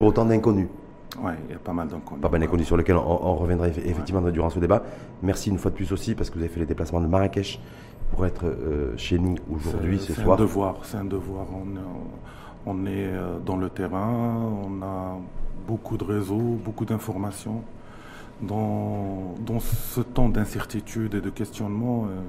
Autant d'inconnus. Oui, il y a pas mal d'inconnus. Pas mal d'inconnus sur lesquels on, reviendra effectivement durant ce débat. Merci une fois de plus aussi parce que vous avez fait les déplacements de Marrakech pour être euh, chez nous aujourd'hui, ce soir. C'est un devoir, c'est un devoir. On, on est euh, dans le terrain, on a beaucoup de réseaux, beaucoup d'informations. Dans, dans, ce temps d'incertitude et de questionnement, euh,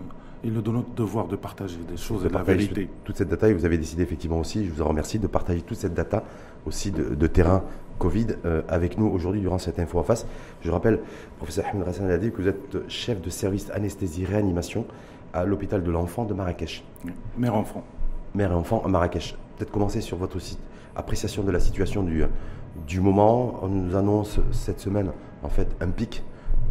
il est de notre devoir de partager des choses et de la vérité. Toute cette data, et vous avez décidé effectivement aussi, je vous en remercie, de partager toute cette data aussi de, terrain Covid euh, avec nous aujourd'hui durant cette info en face. Je rappelle, professeur Ahmed Hassan dit que vous êtes chef de service anesthésie-réanimation à l'hôpital de l'enfant de Marrakech. Mère-enfant. Mère et enfant à Marrakech. Peut-être commencer sur votre site, appréciation de la situation du, du moment. On nous annonce cette semaine en fait un pic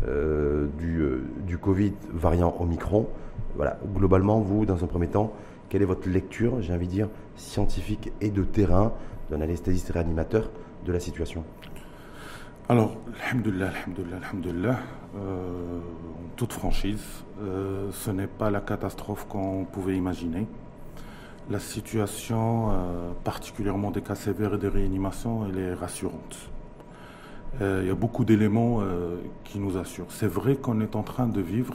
euh, du, euh, du Covid variant Omicron. Voilà, globalement, vous, dans un premier temps, quelle est votre lecture, j'ai envie de dire, scientifique et de terrain d'un anesthésiste réanimateur de la situation Alors, alhamdoulilah, alhamdoulilah, alhamdoulilah, euh, en toute franchise, euh, ce n'est pas la catastrophe qu'on pouvait imaginer. La situation, euh, particulièrement des cas sévères et des réanimations, elle est rassurante. Il y a beaucoup d'éléments qui nous assurent. C'est vrai qu'on est en train de vivre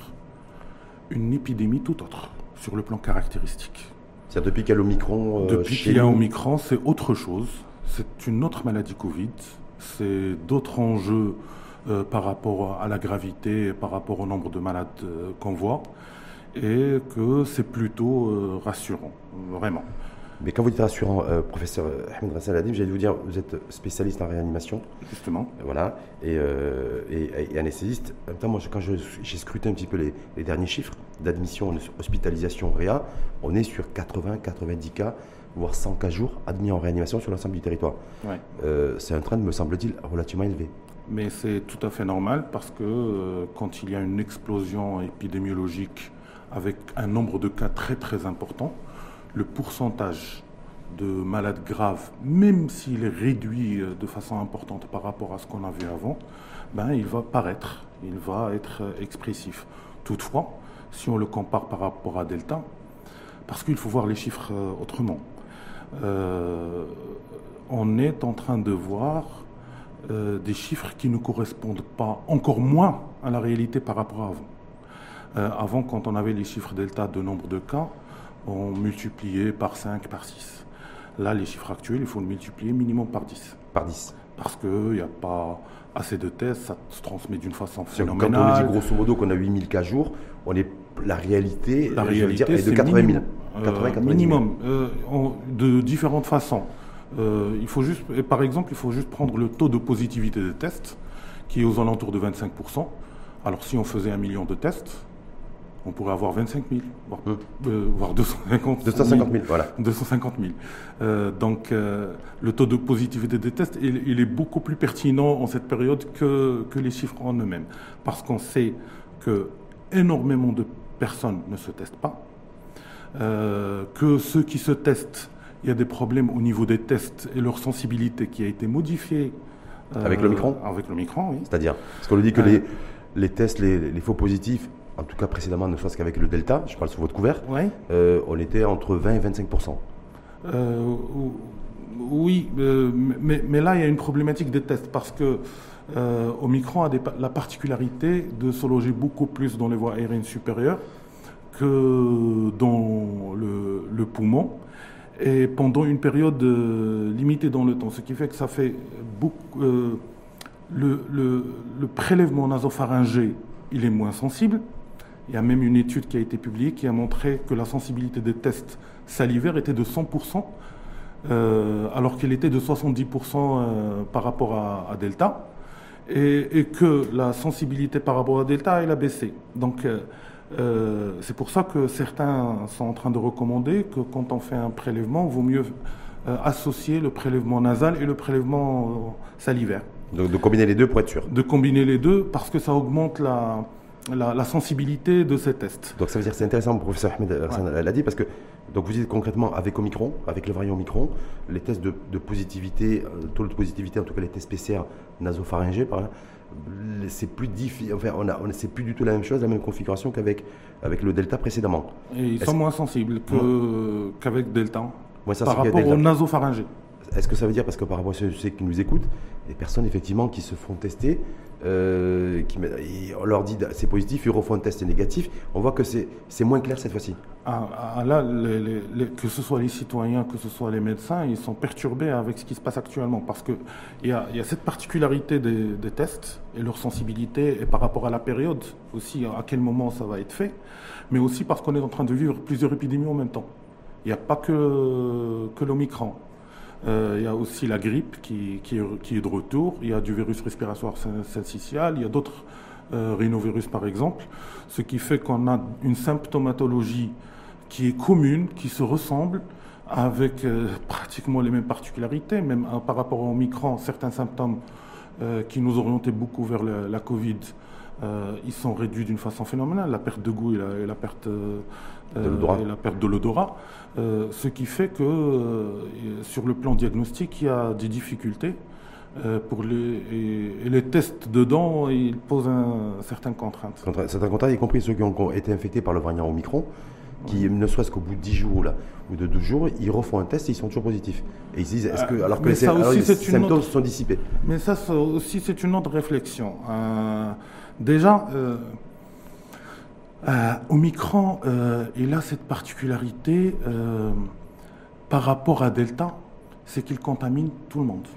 une épidémie tout autre sur le plan caractéristique. Depuis qu'il y a l'Omicron Depuis qu'il y a Omicron, c'est autre chose. C'est une autre maladie Covid. C'est d'autres enjeux euh, par rapport à la gravité et par rapport au nombre de malades euh, qu'on voit. Et que c'est plutôt euh, rassurant, vraiment. Mais quand vous dites rassurant, professeur Ahmed Rassal Adib, j'allais vous dire, vous êtes spécialiste en réanimation. Justement. Voilà. Et, et, anesthésiste. En même temps, moi, quand j'ai scruté un petit peu les, les derniers chiffres d'admission, hospitalisation réa, on est sur 80-90 cas voire 100 cas jours admis en réanimation sur l'ensemble du territoire. Euh, c'est un train, me semble-t-il, relativement élevé. Mais c'est tout à fait normal parce que euh, quand il y a une explosion épidémiologique avec un nombre de cas très très important, le pourcentage de malades graves, même s'il est réduit euh, de façon importante par rapport à ce qu'on a vu avant, ben, il va paraître, il va être expressif. Toutefois, si on le compare par rapport à Delta, parce qu'il faut voir les chiffres autrement. Euh, on est en train de voir euh, des chiffres qui ne correspondent pas, encore moins à la réalité par rapport à avant. Euh, avant, quand on avait les chiffres delta de nombre de cas, on multipliait par 5, par 6. Là, les chiffres actuels, il faut le multiplier minimum par 10. Par 10. Parce qu'il n'y a pas assez de tests, ça se transmet d'une façon phénoménale. Quand on dit grosso modo qu'on a 8000 cas jour, on est, la réalité, la réalité est de 80 000. Euh, minimum, euh, de différentes façons. Euh, il faut juste, par exemple, il faut juste prendre le taux de positivité des tests, qui est aux alentours de 25%. Alors si on faisait un million de tests, on pourrait avoir 25 000, voire, 250 250 000. voilà. 250 000. donc le taux de positivité des tests, il, est beaucoup plus pertinent en cette période que, que les chiffres en eux-mêmes. Parce qu'on sait que énormément de personnes ne se testent pas. Euh, que ceux qui se testent, il y a des problèmes au niveau des tests et leur sensibilité qui a été modifiée. Euh, avec le micron Avec le micron, oui. C'est-à-dire Parce qu'on nous dit que les, les tests, les, faux positifs, en tout cas précédemment, ne serait-ce qu'avec le Delta, je parle sous votre couvert, euh, on était entre 20 et 25% Oui, mais, mais, là, il y a une problématique des tests parce que Omicron a la particularité de se loger beaucoup plus dans les voies aériennes supérieures que dans le, poumon et pendant une période euh, limitée dans le temps, ce qui fait que ça fait beaucoup. Euh, le, le, prélèvement nasopharyngé, il est moins sensible. Il y a même une étude qui a été publiée qui a montré que la sensibilité des tests salivaires était de 100%, euh, alors qu'elle était de 70% par rapport à, Delta, et, et, que la sensibilité par rapport à Delta, elle a baissé. Donc, euh, c'est pour ça que certains sont en train de recommander que quand on fait un prélèvement, il vaut mieux euh, associer le prélèvement nasal et le prélèvement euh, salivaire. Donc de combiner les deux pour être sûr De combiner les deux parce que ça augmente la, la, sensibilité de ces tests. Donc ça veut dire c'est intéressant, le professeur Ahmed l'a dit, parce que donc vous dites concrètement avec Omicron, avec le variant Omicron, les tests de, de positivité, taux de positivité, en tout cas les tests PCR nasopharyngés, par c'est plus difficile. Enfin, on a, on, c'est plus du tout la même chose, la même configuration qu'avec avec le Delta précédemment. Et ils sont moins sensibles qu'avec Delta. par rapport au nasopharyngé. est-ce que ça veut dire, parce que par rapport à ceux qui nous écoutent, des personnes effectivement qui se font tester, euh, on leur dit c'est positif, ils refont un test négatif, on voit que c'est moins clair cette fois-ci. Ah, ah, là, que ce soit les citoyens, que ce soit les médecins, ils sont perturbés avec ce qui se passe actuellement parce qu'il y a, y a cette particularité des, des, tests et leur sensibilité et par rapport à la période aussi, à quel moment ça va être fait, mais aussi parce qu'on est en train de vivre plusieurs épidémies en même temps. Il n'y a pas que, que l'Omicron. Euh, il y a aussi la grippe qui, est, de retour. Il y a du virus respiratoire syncytial. Il y a d'autres euh, rhinovirus, par exemple. Ce qui fait qu'on a une symptomatologie qui est commune, qui se ressemble, avec euh, pratiquement les mêmes particularités, même par rapport au Omicron, certains symptômes qui nous orientaient beaucoup vers la Covid ils sont réduits d'une façon phénoménale, la perte de goût et la, perte, euh, de l'odorat. Euh, ce qui fait que sur le plan diagnostique, il y a des difficultés. pour les, et, les tests dedans, ils posent certaines contraintes. Certaines contraintes, y compris ceux qui ont été infectés par le variant Omicron, qui ne serait-ce qu'au bout de 10 jours là, ou de 12 jours, ils refont un test et ils sont toujours positifs. Et ils disent, est-ce que, alors que les, symptômes sont dissipés. Mais ça, aussi, c'est une autre réflexion. Déjà, euh, euh, Omicron, euh, il a cette particularité par rapport à Delta, c'est qu'il contamine tout le monde.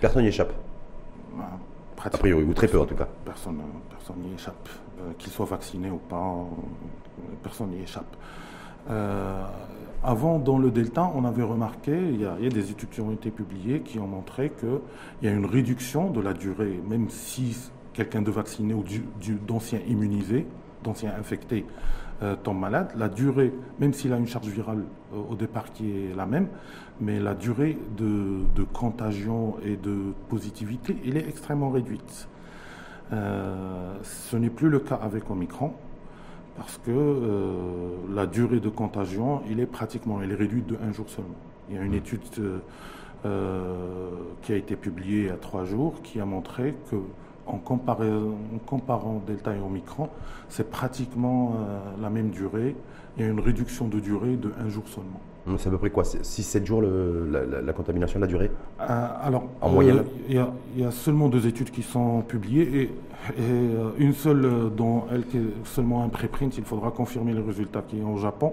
Personne n'y échappe. a priori, ou très peu en tout cas. Personne n'y échappe. qu'il soit vacciné ou pas, personne n'y échappe. avant, dans le Delta, on avait remarqué, il y, a, il y, a, des études qui ont été publiées qui ont montré qu'il y a une réduction de la durée, même si quelqu'un de vacciné ou d'ancien immunisé, infecté, euh, tombe malade, la durée, même s'il a une charge virale euh, au départ qui est la même, mais la durée de, contagion et de positivité, elle est extrêmement réduite. Euh, ce n'est plus le cas avec Omicron, parce que la durée de contagion, il est pratiquement, elle est réduite de un jour seulement. Il y a une mmh. étude qui a été publiée à trois jours qui a montré que en, comparant Delta et Omicron, c'est pratiquement euh, la même durée. Il y a une réduction de durée de un jour seulement. C'est à peu près quoi 6-7 jours la, contamination, la durée? Euh, Alors, en moyenne? il y, a seulement deux études qui sont publiées et, euh, une seule dont elle qui est seulement un préprint. Il faudra confirmer les résultats qui est au Japon.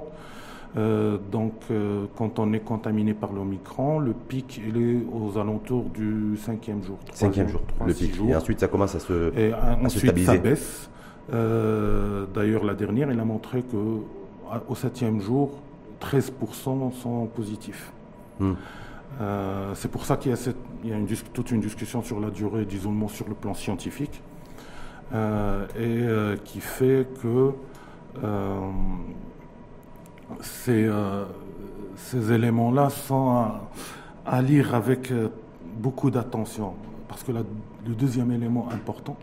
Euh, donc, euh, quand on est contaminé par l'Omicron, le pic il est aux alentours du cinquième jour. Cinquième jour, le pic. Et ensuite, ça commence à se, et ensuite, ça baisse. Euh, d'ailleurs, la dernière, elle a montré que au septième jour, 13% sont positifs. Hmm. c'est pour ça qu'il y a, cette, il y a une, toute une discussion sur la durée d'isolement sur le plan scientifique et qui fait que ces, euh, ces éléments-là sont à, lire avec euh, beaucoup d'attention. Parce que le deuxième élément important,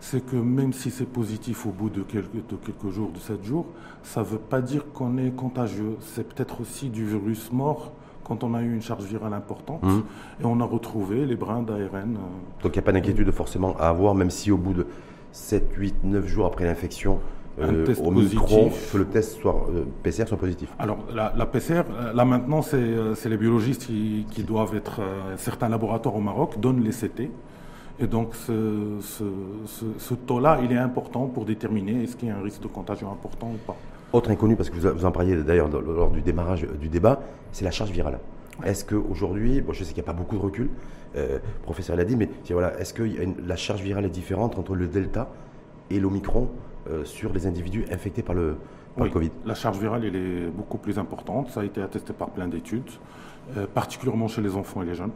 c'est que même si c'est positif au bout de quelques, de quelques jours, de sept jours, ça ne veut pas dire qu'on est contagieux. C'est peut-être aussi du virus mort quand on a eu une charge virale importante mmh. et on a retrouvé les brins d'ARN. Euh, Donc il n'y a pas d'inquiétude forcément à avoir, même si au bout de 7, 8, 9 jours après l'infection, euh, au micron, que le test soit, euh, PCR soit positif Alors, la, PCR, euh, là maintenant, c'est les biologistes qui, doivent être. certains laboratoires au Maroc donnent les CT. Et donc, ce, ce, taux-là, il est important pour déterminer est-ce qu'il y a un risque de contagion important ou pas. Autre inconnu, parce que vous, en parliez d'ailleurs lors du démarrage du débat, c'est la charge virale. Est-ce qu'aujourd'hui, bon, je sais qu'il n'y a pas beaucoup de recul, le professeur l'a dit, mais voilà, est-ce que la charge virale est différente entre le delta et l'omicron euh, sur les individus infectés par le, Covid La charge virale elle est beaucoup plus importante. Ça a été attesté par plein d'études, euh, particulièrement chez les enfants et les jeunes,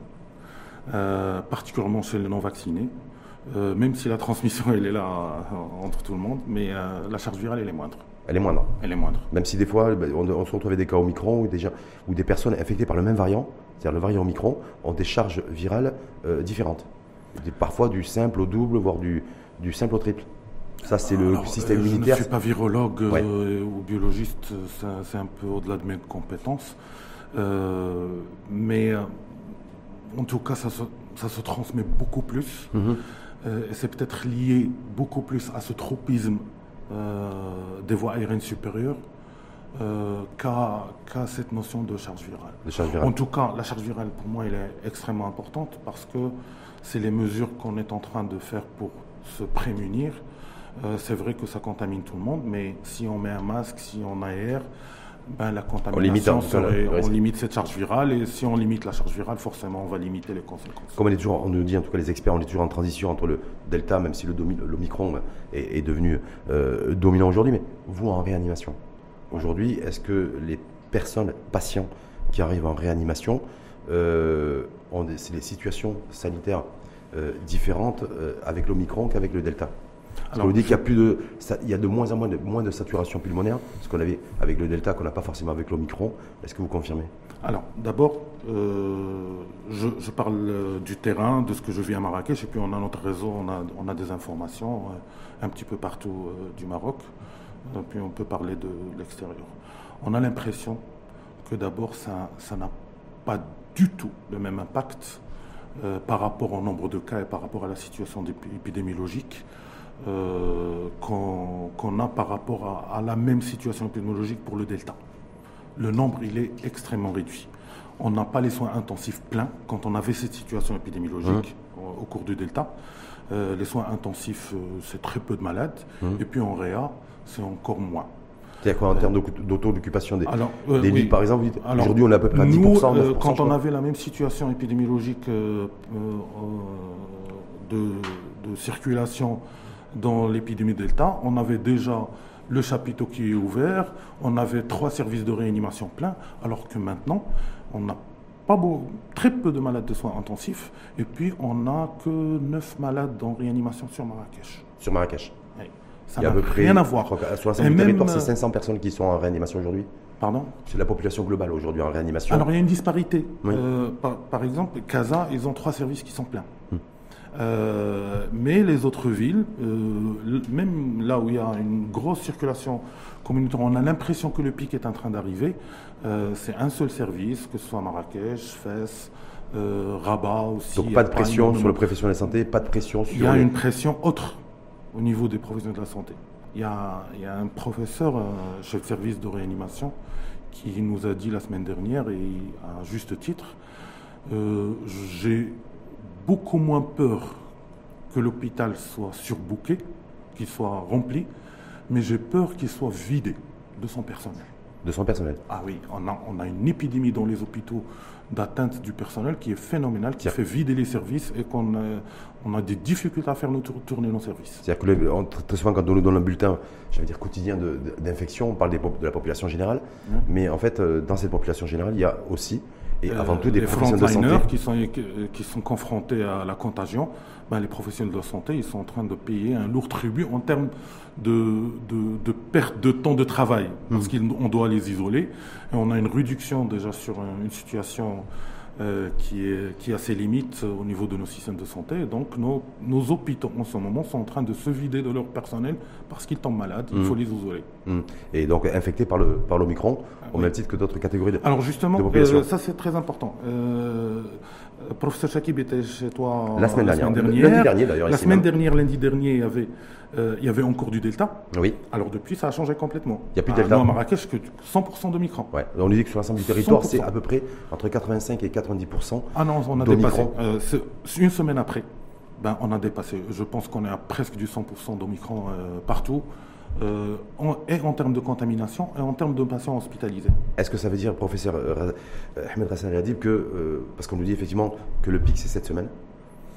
euh, particulièrement chez les non-vaccinés. même si la transmission elle est là entre tout le monde, mais la charge virale elle est moindre. Elle est moindre. Elle est moindre. Même si des fois, ben, on, se retrouve avec des cas Omicron ou des, ou des personnes infectées par le même variant, c'est-à-dire le variant Omicron, ont des charges virales différentes. parfois du simple au double, voire du, du simple au triple. Ça, c'est le système immunitaire. Je ne suis pas virologue euh, ou biologiste, c'est un peu au-delà de mes compétences. Euh, mais euh, en tout cas, ça se, transmet beaucoup plus. Mhm. et c'est peut-être lié beaucoup plus à ce tropisme des voies aériennes supérieures qu'à cette notion de charge, virale. En tout cas, la charge virale, pour moi, elle est extrêmement importante parce que c'est les mesures qu'on est en train de faire pour se prémunir. C'est vrai que ça contamine tout le monde, mais si on met un masque, si on aère, ben, la contamination, on limite, cette charge virale et si on limite la charge virale, forcément, on va limiter les conséquences. Comme on, est toujours, on nous dit, en tout cas les experts, on est toujours en transition entre le delta, même si le l'omicron est, est, devenu euh, dominant aujourd'hui, mais vous en réanimation. Aujourd'hui, est-ce que les personnes, patients qui arrivent en réanimation, euh, ont des, situations sanitaires euh, différentes avec l'omicron qu'avec le delta? Alors, vous dit qu'il y a plus de, il y a de moins en moins de, moins de saturation pulmonaire, ce qu'on avait avec le Delta, qu'on n'a pas forcément avec l'Omicron. Est-ce que vous confirmez? Alors, d'abord, euh, je, parle euh, du terrain, de ce que je vis à Marrakech, et puis on a notre réseau, on a, on a des informations euh, un petit peu partout du Maroc, et puis on peut parler de l'extérieur. On a l'impression que d'abord, ça, ça n'a pas du tout le même impact par rapport au nombre de cas et par rapport à la situation épidémiologique. Euh, qu'on a par rapport à, la même situation épidémiologique pour le Delta. Le nombre, il est extrêmement réduit. On n'a pas les soins intensifs pleins quand on avait cette situation épidémiologique hein. au, cours du Delta. Euh, les soins intensifs, euh, c'est très peu de malades. Hein. Et puis en réa, c'est encore moins. C'est-à-dire quoi en termes d'auto d'occupation des, des lits, par exemple Aujourd'hui, on est à peu près à 10%. Nous, quand on avait la même situation épidémiologique de, de, circulation dans l'épidémie Delta, on avait déjà le chapiteau qui est ouvert, on avait trois services de réanimation pleins, alors que maintenant, on n'a pas beau, très peu de malades de soins intensifs, et puis on n'a que neuf malades en réanimation sur Marrakech. Sur Marrakech Oui. Ça n'a rien à voir. Sur l'ensemble territoire, c'est 500 personnes qui sont en réanimation aujourd'hui Pardon? C'est la population globale aujourd'hui en réanimation. Alors il y a une disparité. Euh, par, exemple, Casa, ils ont trois services qui sont pleins. Euh, mais les autres villes, euh, même là où il y a une grosse circulation communautaire, on a l'impression que le pic est en train d'arriver. Euh, c'est un seul service, que ce soit Marrakech, Fès, Rabat aussi. Donc pas de pression sur le professionnel de la santé, pas de pression sur. Il y a une pression autre au niveau des professionnels de la santé. Il y a, il y a un professeur, chef de service de réanimation, qui nous a dit la semaine dernière, et à juste titre, j'ai beaucoup moins peur que l'hôpital soit surbooké, qu'il soit rempli, mais j'ai peur qu'il soit vidé de son personnel. De son personnel Ah oui, on a, on a une épidémie dans les hôpitaux d'atteinte du personnel qui est phénoménale, qui fait vider les services et qu'on a, on a des difficultés à faire nous tourner nos services. C'est-à-dire que très souvent, quand on nous donne un bulletin, j'allais dire quotidien d'infection, on parle de la population générale, mais en fait, euh, dans cette population générale, il y a aussi et avant tout des professionnels de santé. Qui sont, qui sont confrontés à la contagion, ben, les professionnels de santé, ils sont en train de payer un lourd tribut en termes de, de, perte de temps de travail, parce mmh. qu'on doit les isoler. Et on a une réduction déjà sur une situation euh, qui, est, qui a ses limites au niveau de nos systèmes de santé. donc nos, nos, hôpitaux en ce moment sont en train de se vider de leur personnel parce qu'ils tombent malades, il faut les isoler. Mm. Et donc infectés par le par l'Omicron, au même titre que d'autres catégories de Alors justement, euh, ça c'est très important. Euh, professeur Chakib était chez toi la semaine dernière. lundi dernier d'ailleurs. La semaine dernière, lundi dernier, il y avait euh, il y avait encore du Delta. Oui. Alors depuis, ça a changé complètement. Il n'y a plus de Delta. à Marrakech, que 100% de Micron. Ouais. On nous dit que sur l'ensemble du territoire, c'est à peu près entre 85 et 90%. Ah non, on a dépassé. Euh, une semaine après, ben, on a dépassé. Je pense qu'on est à presque du 100% d'Omicron euh, partout. Et en termes de contamination et en termes de patients hospitalisés. Est-ce que ça veut dire, professeur Ahmed Hassan Radib, que, parce qu'on nous dit effectivement que le pic c'est cette semaine,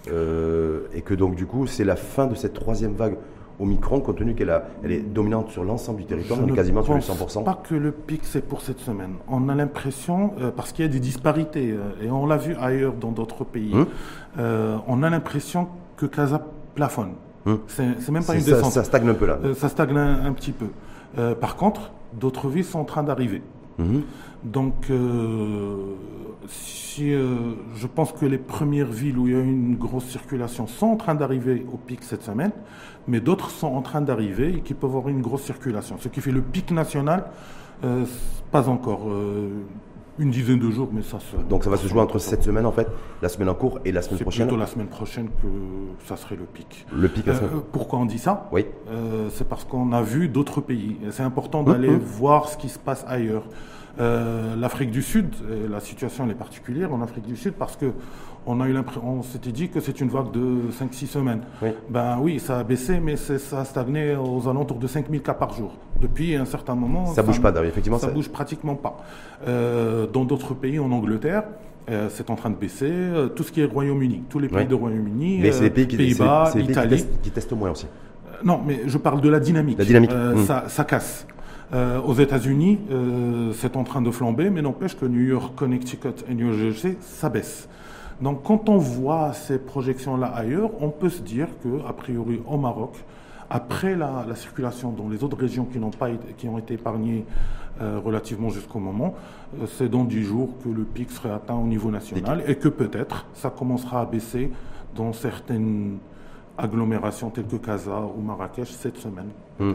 et que donc du coup c'est la fin de cette troisième vague Omicron, compte tenu qu'elle elle est dominante sur l'ensemble du territoire, on est quasiment sur les 100%. Pas que le pic c'est pour cette semaine. On a l'impression, euh, parce qu'il y a des disparités, euh, et on l'a vu ailleurs dans d'autres pays, hum. euh, on a l'impression que Casa plafonne. Hum. C'est même pas une descente. Ça stagne un peu là. ça stagne un, petit peu. par contre, d'autres villes sont en train d'arriver. Hum. Donc, si, je pense que les premières villes où il y a eu une grosse circulation sont en train d'arriver au pic cette semaine mais d'autres sont en train d'arriver et qui peuvent avoir une grosse circulation. Ce qui fait le pic national, euh, pas encore. Euh, Une dizaine de jours, mais ça se. Donc ça va se jouer entre cette semaine en fait, la semaine en cours et la semaine C'est prochaine. plutôt la semaine prochaine que ça serait le pic. Le pic la Euh, semaine. pourquoi on dit ça? Oui. Euh, C'est parce qu'on a vu d'autres pays. C'est important d'aller Mhm. voir ce qui se passe ailleurs. Euh, L'Afrique du Sud, euh, la situation elle est particulière en Afrique du Sud parce que on a eu l'impression, on s'était dit que c'est une vague de 5-6 semaines. Oui. Ben oui, ça a baissé, mais ça a stagné aux alentours de 5000 cas par jour. Depuis un certain moment, Ça bouge pas, effectivement, ça, ça- bouge pratiquement pas. Euh, dans d'autres pays, en Angleterre. euh, c'est en train de baisser. Euh, tout ce qui est Royaume-Uni, tous les pays Ouais. de Royaume-Uni, les pays qui, c'est- Pays-Bas, pays qui Italie. testent, qui testent moins aussi. Non, mais je parle de la dynamique. La dynamique, Euh, mm. ça, ça casse. Euh, aux États-Unis, euh, c'est en train de flamber, mais n'empêche que New York, Connecticut et New Jersey, ça baisse. Donc, quand on voit ces projections-là ailleurs, on peut se dire que, a priori, au Maroc, après la, la circulation dans les autres régions qui n'ont pas qui ont été épargnées euh, relativement jusqu'au moment, c'est dans 10 jours que le pic serait atteint au niveau national et que peut-être ça commencera à baisser dans certaines agglomérations telles que Casa ou Marrakech cette semaine. Mais-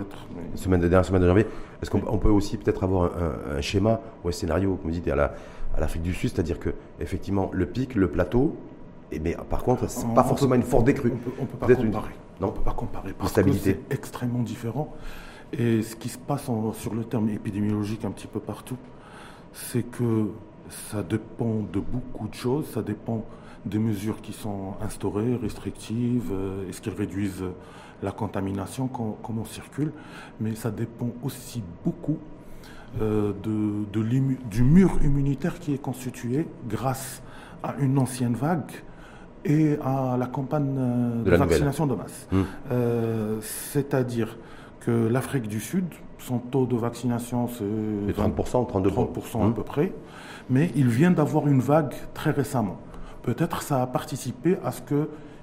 Semaine de dernière semaine de janvier. Est-ce qu'on on peut aussi peut-être avoir un, un- un schéma ou un scénario, comme vous dites, à la- à l'Afrique du Sud, c'est-à-dire que effectivement le pic, le plateau, et mais par contre, c'est pas forcément une forte décrue. On peut, on peut pas une- comparer. Non On peut pas comparer parce stabilité. que c'est extrêmement différent. Et ce qui se passe en- sur le terme épidémiologique un petit peu partout, c'est que ça dépend de beaucoup de choses. Ça dépend des mesures qui sont instaurées, restrictives, euh, est-ce qu'elles réduisent la contamination, com- comment on circule. Mais ça dépend aussi beaucoup euh, de, de l'immu- du mur immunitaire qui est constitué grâce à une ancienne vague et à la campagne euh, de, la nouvelle. vaccination de masse. Hmm. Euh, C'est-à-dire que l'Afrique du Sud, son taux de vaccination, c'est Les 30%, 32%. 30% à Hmm. peu près, mais il vient d'avoir une vague très récemment. Peut-être ça a participé à ce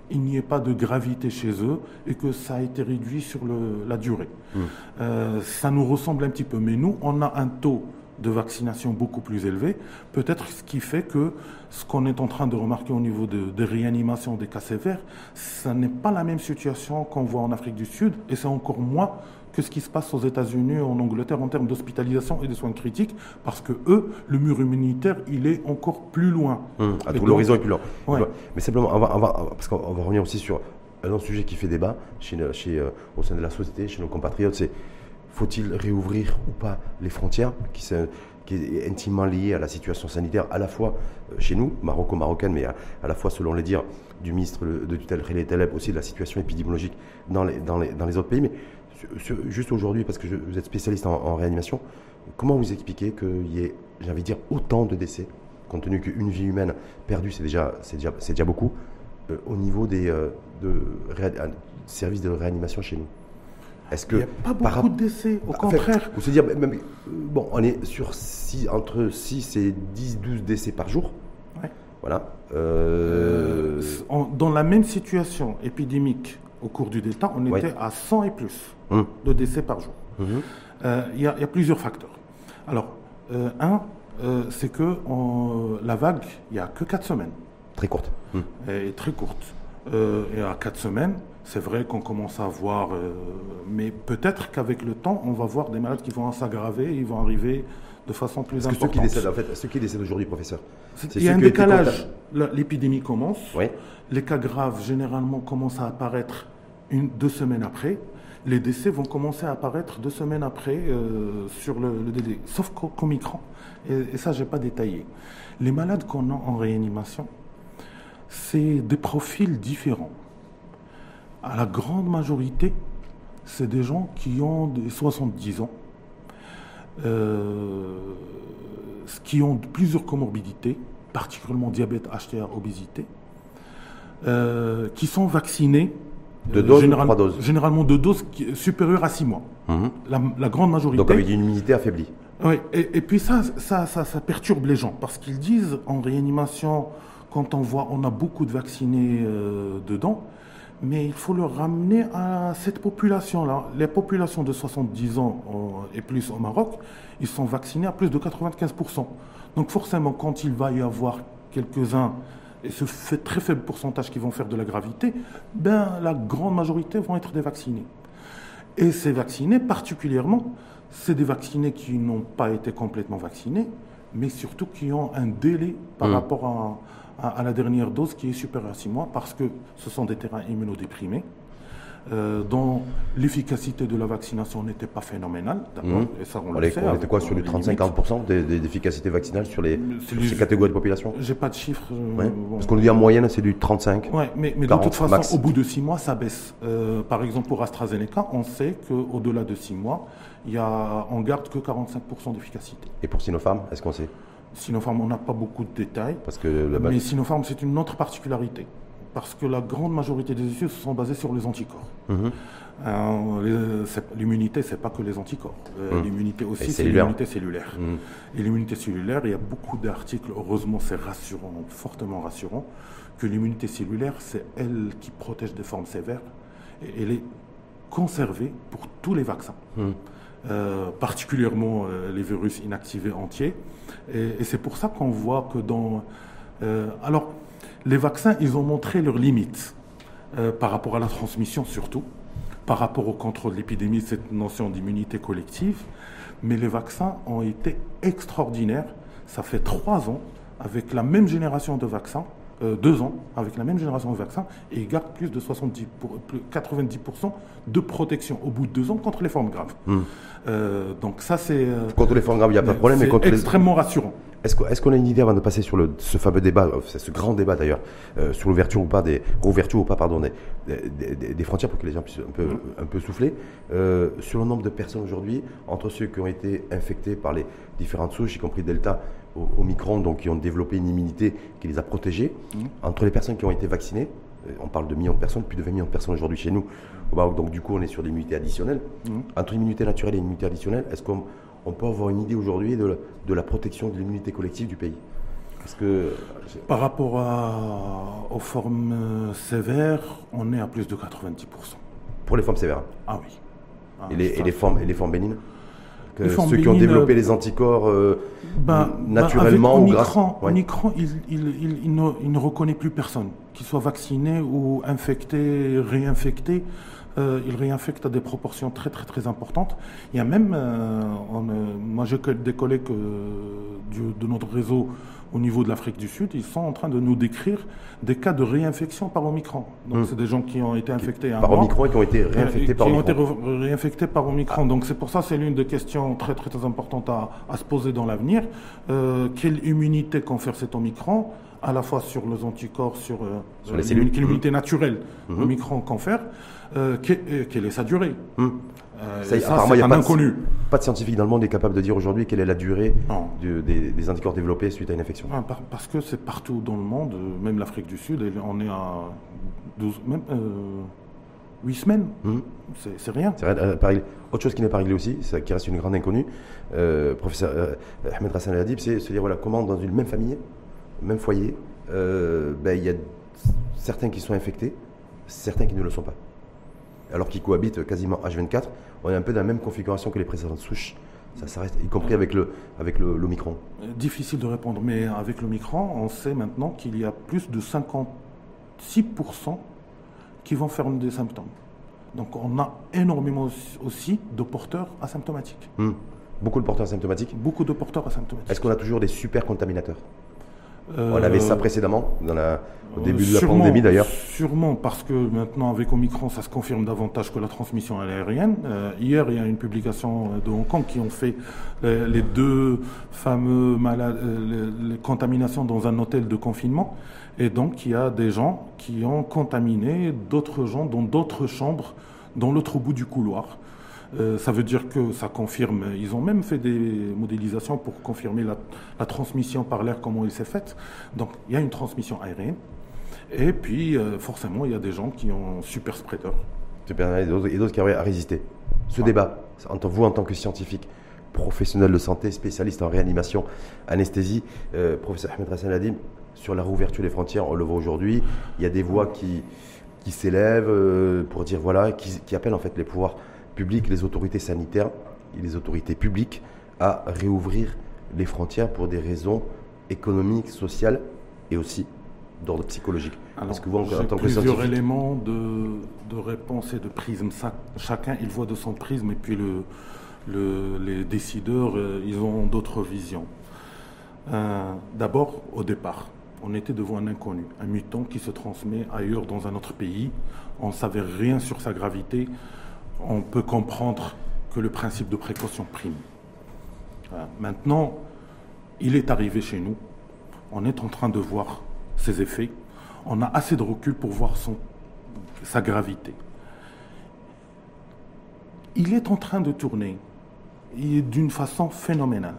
qu'il n'y ait pas de gravité chez eux et que ça a été réduit sur le- la durée. Hmm. Euh, ça nous ressemble un petit peu, mais nous, on a un taux de vaccination beaucoup plus élevé, peut-être ce qui fait que ce qu'on est en train de remarquer au niveau de, de réanimation des cas sévères, ça n'est pas la même situation qu'on voit en Afrique du Sud, et c'est encore moins que ce qui se passe aux États-Unis en Angleterre en termes d'hospitalisation et de soins critiques, parce que eux, le mur immunitaire, il est encore plus loin. Hum, à Et tout donc- l'horizon et plus loin. Ouais. Mais simplement, on va, on va- parce qu'on va revenir aussi sur un autre sujet qui fait débat chez, chez, euh, au sein de la société, chez nos compatriotes, c'est faut-il réouvrir ou pas les frontières, qui, est intimement lié à la situation sanitaire, à la fois euh, chez nous, maroco-marocaine, mais à, à la fois selon les dires du ministre de tutelle Khaled Taleb, aussi de la situation épidémiologique dans les, dans les, dans les autres pays. Mais sur- sur- juste aujourd'hui, parce que je- vous êtes spécialiste en, en réanimation, comment vous expliquez qu'il y ait, j'ai envie de dire, autant de décès, compte tenu qu'une vie humaine perdue, c'est déjà, c'est déjà, c'est déjà beaucoup, euh, au niveau des euh, de réa- services de réanimation chez nous? Est-ce que Il n'y a pas beaucoup de décès, au fait, contraire. Dire, même, bon, on est sur six, entre 6 et 10, 12 décès par jour. Ouais. Voilà. Euh, dans la même situation épidémique au cours du Delta, on était à 100 et plus hum, de décès par jour. mhm. Euh, Il y, a- il y a plusieurs facteurs. Alors, euh, un, euh, c'est que la vague, il n'y a que 4 semaines, Très courte. Hum. elle est très courte. Et à 4 semaines, c'est vrai qu'on commence à voir, mais peut-être qu'avec le temps, on va voir des malades qui vont s'aggraver, ils vont arriver de façon plus Parce que ceux importante. qui décèdent, en fait, ceux qui décèdent aujourd'hui, professeur, Il y a un décalage. La- L'épidémie commence. Oui. Les cas graves, généralement, commencent à apparaître deux semaines après. Les décès vont commencer à apparaître deux semaines après euh, sur le, le DD. Sauf qu'au qu'au micron, et, et ça, je n'ai pas détaillé. Les malades qu'on a en réanimation, c'est des profils différents. À la grande majorité, c'est des gens qui ont des 70 ans, euh, qui ont plusieurs comorbidités, particulièrement diabète, HTA, obésité, euh, qui sont vaccinés. De doses ou général- trois doses Généralement de doses qui- supérieures à 6 mois. Mhm. La, la grande majorité. Donc avec une immunité affaiblie. Oui, et, et puis ça, ça, ça, ça perturbe les gens parce qu'ils disent en réanimation, quand on voit, on a beaucoup de vaccinés euh, dedans, mais il faut le ramener à cette population-là. Les populations de 70 ans euh, et plus au Maroc, ils sont vaccinés à plus de 95%. Donc forcément, quand il va y avoir quelques-uns, et ce fait très faible pourcentage qui vont faire de la gravité, ben, la grande majorité vont être des vaccinés. Et ces vaccinés, particulièrement, c'est des vaccinés qui n'ont pas été complètement vaccinés, mais surtout qui ont un délai par Mm. rapport à, à- à la dernière dose qui est supérieure à 6 mois, parce que ce sont des terrains immunodéprimés, euh, dont l'efficacité de la vaccination n'était pas phénoménale, et ça on, On, le sait. on était quoi euh, sur du les 35-40% des- des- d'efficacité vaccinale sur, les, sur ces catégories de population? J'ai pas de chiffres. euh, Ouais. bon. Parce qu'on nous dit en moyenne, c'est du 35. Ouais, mais, mais de 40 toute façon, max. au bout de six mois, ça baisse. Euh, par exemple, pour AstraZeneca, on sait qu'au-delà de six mois, il y a, on garde que 45% d'efficacité. Et pour Sinopharm, est-ce qu'on sait? Sinopharm, on n'a pas beaucoup de détails, Parce que mais Sinopharm, c'est une autre particularité. Parce que la grande majorité des études se sont basées sur les anticorps. Mhm. Euh, L'immunité, c'est pas que les anticorps. Euh, Mhm. L'immunité aussi, c'est l'immunité cellulaire. Mhm. Et l'immunité cellulaire, il y a beaucoup d'articles, heureusement c'est rassurant, fortement rassurant, que l'immunité cellulaire, c'est elle qui protège des formes sévères. Et elle est conservée pour tous les vaccins, Mhm. euh, particulièrement euh, les virus inactivés entiers. Et, et c'est pour ça qu'on voit que dans... alors, les vaccins, ils ont montré leurs limites euh, par rapport à la transmission surtout, par rapport au contrôle de l'épidémie, cette notion d'immunité collective. Mais les vaccins ont été extraordinaires. Ça fait trois ans avec la même génération de vaccins, euh, deux ans avec la même génération de vaccins, et ils gardent plus de 70 pour- plus- 90% de protection au bout de deux ans contre les formes graves. Mhm. Euh, donc ça, c'est Contre les formes graves, il n'y a pas de problème. Mais c'est les... extrêmement rassurant. Est-ce qu'on est a une idée avant de passer sur le, ce fameux débat, euh, ce grand débat d'ailleurs, euh, sur l'ouverture ou pas des ou pas pardon des, des- des- frontières pour que les gens puissent un peu, un peu souffler euh, sur le nombre de personnes aujourd'hui entre ceux qui ont été infectés par les différentes souches, y compris Delta, au- Omicron, donc qui ont développé une immunité qui les a protégés, Mhm. entre les personnes qui ont été vaccinées. On parle de millions de personnes, plus de 20 millions de personnes aujourd'hui chez nous. au Maroc. Donc du coup, on est sur l'immunité additionnelle. Mhm. Entre l'immunité naturelle et l'immunité additionnelle, est-ce qu'on on peut avoir une idée aujourd'hui de, la- de la protection de l'immunité collective du pays Parce que Par rapport à- aux formes euh, sévères, on est à plus de 90%. pour les formes sévères Ah oui. Ah, et, les, et ça, les formes, et les formes Les formes Ceux qui ont développé euh, les anticorps euh, naturellement ou grâce Omicron, Ouais. Omicron, il, il- il- il ne, il ne reconnaît plus personne, qu'il soit vacciné ou infecté, réinfecté. Euh, il réinfecte à des proportions très très très importantes. Il y a même, euh, on, euh, moi j'ai des collègues euh, du- de notre réseau au niveau de l'Afrique du Sud, ils sont en train de nous décrire des cas de réinfection par Omicron. Donc Hmm. c'est des gens qui ont été infectés un par. Omicron et qui ont été réinfectés Euh, par qui ont été Omicron. réinfectés par Omicron. Donc c'est pour ça c'est l'une des questions très très, très importantes à, à se poser dans l'avenir. Euh, quelle immunité confère cet Omicron à la fois sur les anticorps, sur, euh, Sur les euh, cellules. Quelle immunité naturelle Mhm. Omicron confère euh, euh, Quelle est sa durée? Hum. Euh, Ça, et apparemment, c'est il y a un pas de- inconnu. Pas de scientifique dans le monde est capable de dire aujourd'hui quelle est la durée des, des anticorps développés suite à une infection. Ah, par- parce que c'est partout dans le monde, euh, même l'Afrique du Sud, on est à 12, même, euh, 8 semaines. Hum. C'est rien. Autre chose qui n'est pas réglée aussi, ça, qui reste une grande inconnue, professeur Ahmed Hassan El Hadib, c'est se dire voilà, comment dans une même famille, même foyer, ben, il y a certains qui sont infectés, certains qui ne le sont pas. Alors qu'ils cohabitent quasiment H24, on est un peu dans la même configuration que les précédentes souches. Ça, reste, y compris avec le avec l'Omicron. Difficile de répondre, mais avec le Micron, on sait maintenant qu'il y a plus de 56% qui vont faire des symptômes. Donc on a énormément aussi- de porteurs asymptomatiques. Hum. Beaucoup de porteurs symptomatiques. Beaucoup de porteurs asymptomatiques. Est-ce qu'on a toujours des super contaminateurs? On avait ça précédemment, dans la, au début de la sûrement- pandémie d'ailleurs. Sûrement, parce que maintenant, avec Omicron, ça se confirme davantage que la transmission aérienne. Euh, hier, il y a une publication euh, de Hong Kong qui ont fait euh, les deux fameux malades, les, les contaminations dans un hôtel de confinement. Et donc, il y a des gens qui ont contaminé d'autres gens dans d'autres chambres dans l'autre bout du couloir. Euh, ça veut dire que ça confirme. Ils ont même fait des modélisations pour confirmer la, la transmission par l'air, comment il s'est faite. Donc, il y a une transmission aérienne. Et puis, euh, forcément, il y a des gens qui ont super spreader. Super, et d'autres qui arrivent à résister. Ce débat, entre vous en tant que scientifique, professionnel de santé, spécialiste en réanimation, anesthésie, euh, professeur Ahmed Hassan Hadim, sur la réouverture des frontières, on le voit aujourd'hui, il y a des voix qui, qui s'élèvent pour dire voilà, qui, qui appellent en fait les pouvoirs publics, les autorités sanitaires et les autorités publiques à réouvrir les frontières pour des raisons économiques, sociales et aussi d'ordre psychologique. Parce que vous, en, tant plusieurs scientifique, éléments de, de réponse et de prisme. Chacun, il voit de son prisme, et puis le, le- les décideurs, euh, ils ont d'autres visions. D'abord, au départ, on était devant un inconnu, un mutant qui se transmet ailleurs dans un autre pays. On ne savait rien sur sa gravité. On peut comprendre que le principe de précaution prime. Maintenant, il est arrivé chez nous. On est en train de voir ses effets. On a assez de recul pour voir sa gravité. Il est en train de tourner d'une façon phénoménale.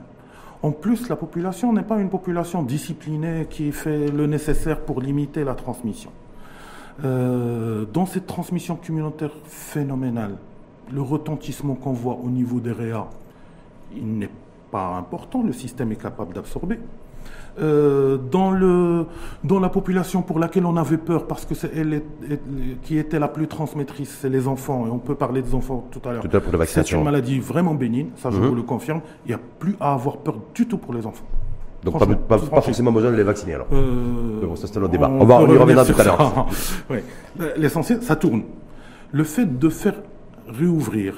En plus, la population n'est pas une population disciplinée qui fait le nécessaire pour limiter la transmission. Euh, dans cette transmission communautaire phénoménale, le retentissement qu'on voit au niveau des réa, il n'est pas important, le système est capable d'absorber. Euh, dans, le, dans la population pour laquelle on avait peur, parce que c'est elle qui était la plus transmettrice, c'est les enfants, et on peut parler des enfants tout à l'heure. C'est une maladie vraiment bénigne, ça je mhm. vous le confirme. Il n'y a plus à avoir peur du tout pour les enfants. Donc pas, forcément besoin de les vacciner alors. Euh, bon, ça c'est notre débat. On, va, y reviendra tout à l'heure. L'essentiel, ça tourne. Le fait de faire réouvrir,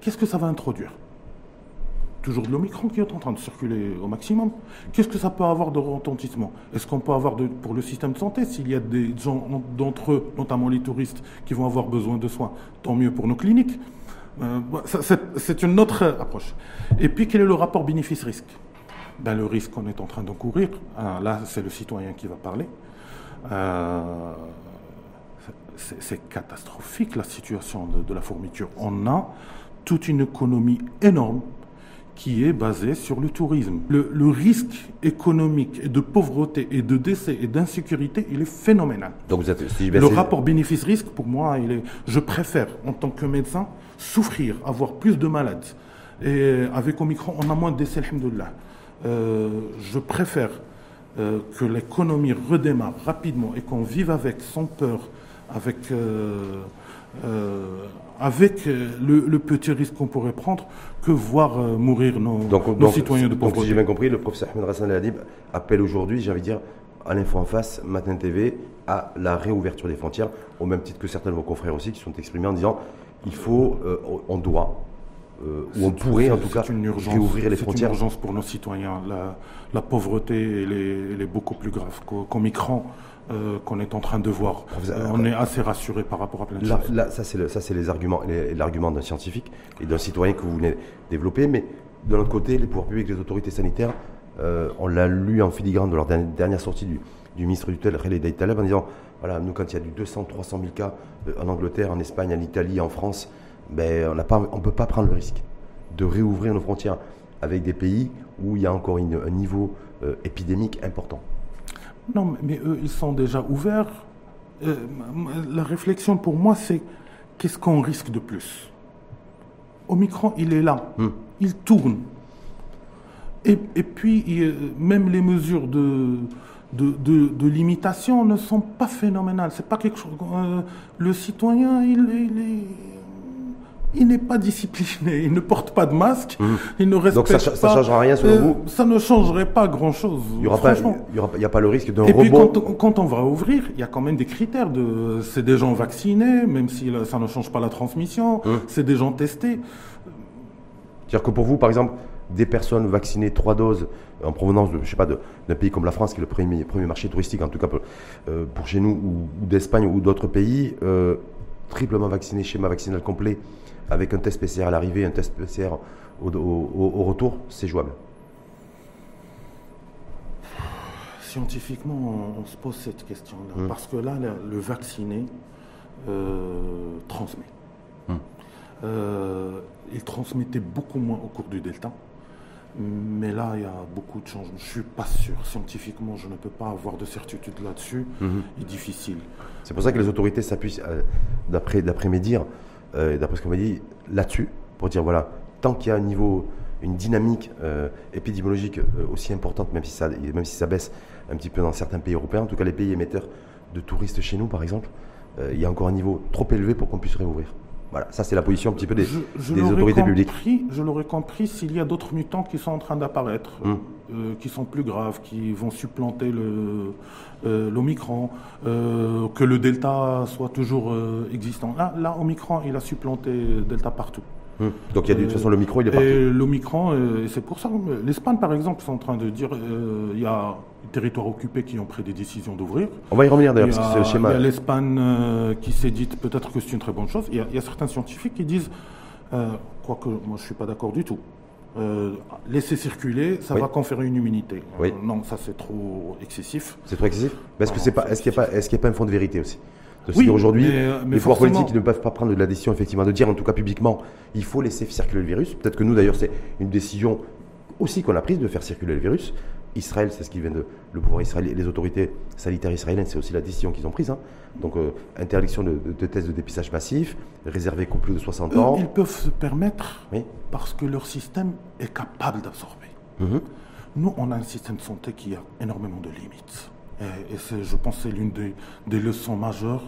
qu'est-ce que ça va introduire? Toujours de l'Omicron qui est en train de circuler au maximum. Qu'est-ce que ça peut avoir de retentissement? Est-ce qu'on peut avoir de, pour le système de santé, s'il y a des gens d'entre eux, notamment les touristes, qui vont avoir besoin de soins, tant mieux pour nos cliniques. Euh, c'est une autre approche. Et puis, quel est le rapport bénéfice-risque? Ben, Le risque qu'on est en train d'encourir, hein, là, c'est le citoyen qui va parler. Euh, c'est catastrophique la situation de, de la fourniture. On a toute une économie énorme qui est basé sur le tourisme. Le, risque économique et de pauvreté et de décès et d'insécurité, il est phénoménal. Donc vous êtes, le rapport bénéfice-risque, pour moi, il est, je préfère, en tant que médecin, souffrir, avoir plus de malades. Et avec Omicron, on a moins de décès, alhamdoulilah. Euh, je préfère euh, que l'économie redémarre rapidement et qu'on vive avec, sans peur, avec... Euh, avec le, petit risque qu'on pourrait prendre que voir mourir nos, citoyens de pauvreté. Donc, si j'ai bien compris, le professeur Ahmed Rassan Adib appelle aujourd'hui, j'ai envie de dire, à l'info en face, Matin TV, à la réouverture des frontières, au même titre que certains de vos confrères aussi qui sont exprimés en disant il faut, on doit, ou on pourrait en tout cas une urgence, réouvrir les frontières. C'est une urgence pour nos citoyens. La, pauvreté, elle est, beaucoup plus grave qu'au Micron. Euh, qu'on est en train de voir. Euh, on est assez rassuré par rapport à plein de choses. Là, ça c'est les arguments, l'argument d'un scientifique et d'un citoyen que vous venez développer, mais de l'autre côté, les pouvoirs publics, les autorités sanitaires, euh, on l'a lu en filigrane de leur dernière, sortie du, ministre du tel, Khaled Taleb, en disant voilà, nous, quand il y a du 200, 300 000 cas en Angleterre, en Espagne, en Italie, en France, ben, on ne peut pas prendre le risque de réouvrir nos frontières avec des pays où il y a encore un niveau épidémique important. Non, mais eux, ils sont déjà ouverts. Euh, la réflexion pour moi, c'est qu'est-ce qu'on risque de plus? Omicron, il est là. Hmm. Il tourne. Et, puis, même les mesures de, de, limitation ne sont pas phénoménales. C'est pas quelque chose. Euh, le citoyen, il, il est il n'est pas discipliné, il ne porte pas de masque, mmh. il ne respecte Donc ça, pas. ne changera rien selon euh, vous Ça ne changerait pas grand-chose. Il n'y aura, pas, a pas le risque d'un rebond. Et puis quand, on va ouvrir, il y a quand même des critères. De, c'est des gens vaccinés, même si ça ne change pas la transmission. Mmh. C'est des gens testés. C'est-à-dire que pour vous, par exemple, des personnes vaccinées trois doses en provenance de, je sais pas, d'un pays comme la France, qui est le premier, premier marché touristique, en tout cas pour, euh, chez nous, ou, d'Espagne ou d'autres pays, euh, triplement vaccinés, schéma vaccinal complet, avec un test PCR à l'arrivée, un test PCR au, retour, c'est jouable Scientifiquement, on, se pose cette question-là. Hmm. Parce que là, le, vacciné euh, transmet. Hmm. Euh, il transmettait beaucoup moins au cours du Delta. Mais là, il y a beaucoup de changements. Je ne suis pas sûr. Scientifiquement, je ne peux pas avoir de certitude là-dessus. Hmm. C'est difficile. C'est pour ça que les autorités s'appuient, euh, d'après mes dires, euh, d'après ce qu'on m'a dit, là-dessus, pour dire voilà, tant qu'il y a un niveau, une dynamique euh, épidémiologique euh, aussi importante, même si, ça, même si ça baisse un petit peu dans certains pays européens, en tout cas les pays émetteurs de touristes chez nous par exemple, il y a encore un niveau trop élevé pour qu'on puisse réouvrir. Voilà, ça c'est la position un petit peu des, autorités publiques. Je l'aurais compris s'il y a d'autres mutants qui sont en train d'apparaître, hum. qui sont plus graves, qui vont supplanter euh, l'Omicron, euh, que le Delta soit toujours euh, existant. Là, là, Omicron, il a supplanté Delta partout. Hum. Donc il y a de toute façon le micro, il est partout. Et l'Omicron, euh, c'est pour ça l'Espagne, par exemple, sont en train de dire euh, il y a des territoires occupés qui ont pris des décisions d'ouvrir. On va y revenir Il d'ailleurs, parce que c'est le schéma. il y a l'Espagne euh, qui s'est dit peut-être que c'est une très bonne chose. Il y a, il y a certains scientifiques qui disent, euh, quoique moi je ne suis pas d'accord du tout, euh, laisser circuler, ça Oui. va conférer une immunité. Oui. Euh, non, ça c'est trop excessif. C'est trop excessif Est-ce qu'il n'y a pas un fond de vérité aussi? Oui, aujourd'hui, euh, les pouvoirs politiques ne peuvent pas prendre de la décision effectivement de dire en tout cas publiquement, il faut laisser circuler le virus. Peut-être que nous d'ailleurs c'est une décision aussi qu'on a prise de faire circuler le virus. Israël, c'est ce qui vient de le pouvoir israélien, les autorités sanitaires israéliennes, c'est aussi la décision qu'ils ont prise. hein. Donc euh, interdiction de, de- de tests de dépistage massif, réservé qu'aux plus de 60 Eux, ans. ils peuvent se permettre Oui. parce que leur système est capable d'absorber. Mhm. Nous, on a un système de santé qui a énormément de limites. Et, et c'est, je pense que c'est l'une des, des leçons majeures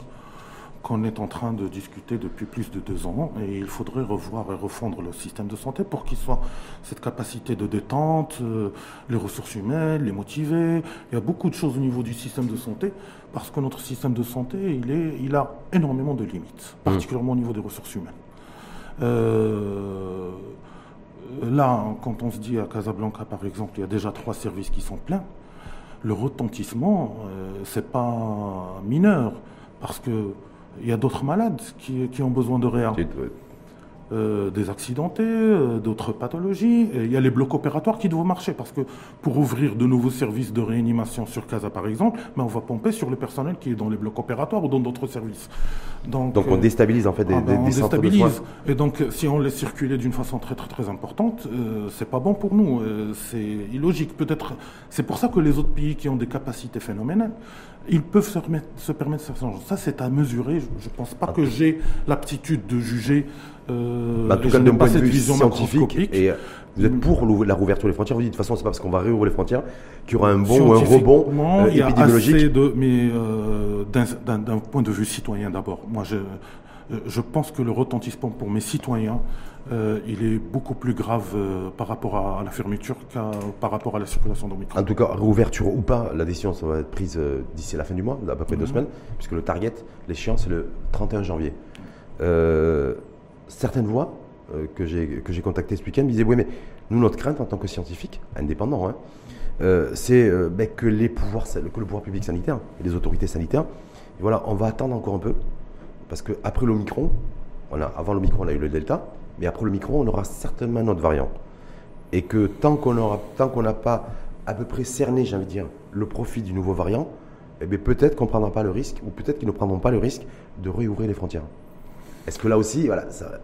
qu'on est en train de discuter depuis plus de deux ans. Et il faudrait revoir et refondre le système de santé pour qu'il soit cette capacité de détente, euh, les ressources humaines, les motiver. Il y a beaucoup de choses au niveau du système de santé parce que notre système de santé, il, est, il a énormément de limites, particulièrement au niveau des ressources humaines. Euh, là, quand on se dit à Casablanca, par exemple, il y a déjà trois services qui sont pleins, le retentissement, euh, c'est pas mineur, parce que il y a d'autres malades qui, qui ont besoin de réa. Euh, des accidentés, euh, d'autres pathologies. Et il y a les blocs opératoires qui doivent marcher parce que pour ouvrir de nouveaux services de réanimation sur Casa, par exemple, mais on va pomper sur le personnel qui est dans les blocs opératoires ou dans d'autres services. Donc on euh, déstabilise en fait des, ah des- ben, on des centres de soins. Et donc, si on laisse circuler d'une façon très très très importante, euh, c'est pas bon pour nous. Euh, c'est illogique. Peut-être. C'est pour ça que les autres pays qui ont des capacités phénoménales, ils peuvent se, remettre- se permettre de faire ça. Ça, c'est à mesurer. Je, je pense pas que j'ai l'aptitude de juger. Euh, Bah, en tout cas, d'un point de vue scientifique, et euh, vous êtes pour la rouverture des frontières. Vous dites de toute façon, c'est pas parce qu'on va réouvrir les frontières qu'il y aura un bon ou un rebond euh, il y a épidémiologique. assez de, mais euh, d'un- point de vue citoyen d'abord. Moi, je, euh, je pense que le retentissement pour mes citoyens, euh, il est beaucoup plus grave euh, par rapport à, à la fermeture qu'à par rapport à la circulation d'Omicron. En tout cas, réouverture ou pas, la décision ça va être prise euh, d'ici la fin du mois, à peu près deux Mhm. semaines, puisque le target, l'échéance, c'est le 31 janvier. Certaines voix euh, que j'ai contactées ce week-end me disaient Oui, mais nous, notre crainte en tant que scientifique, indépendant, hein, euh, c'est euh, ben, que, les pouvoirs, que le pouvoir public sanitaire et les autorités sanitaires, voilà, on va attendre encore un peu, parce qu'après l'Omicron, avant l'Omicron, on a eu le Delta, mais après l'Omicron, on aura certainement un autre variant. Et que tant qu'on n'a pas à peu près cerné, j'ai envie de dire, le profit du nouveau variant, eh bien peut-être qu'on ne prendra pas le risque, ou peut-être qu'ils ne prendront pas le risque de réouvrir les frontières. Est-ce que là aussi, voilà, ça-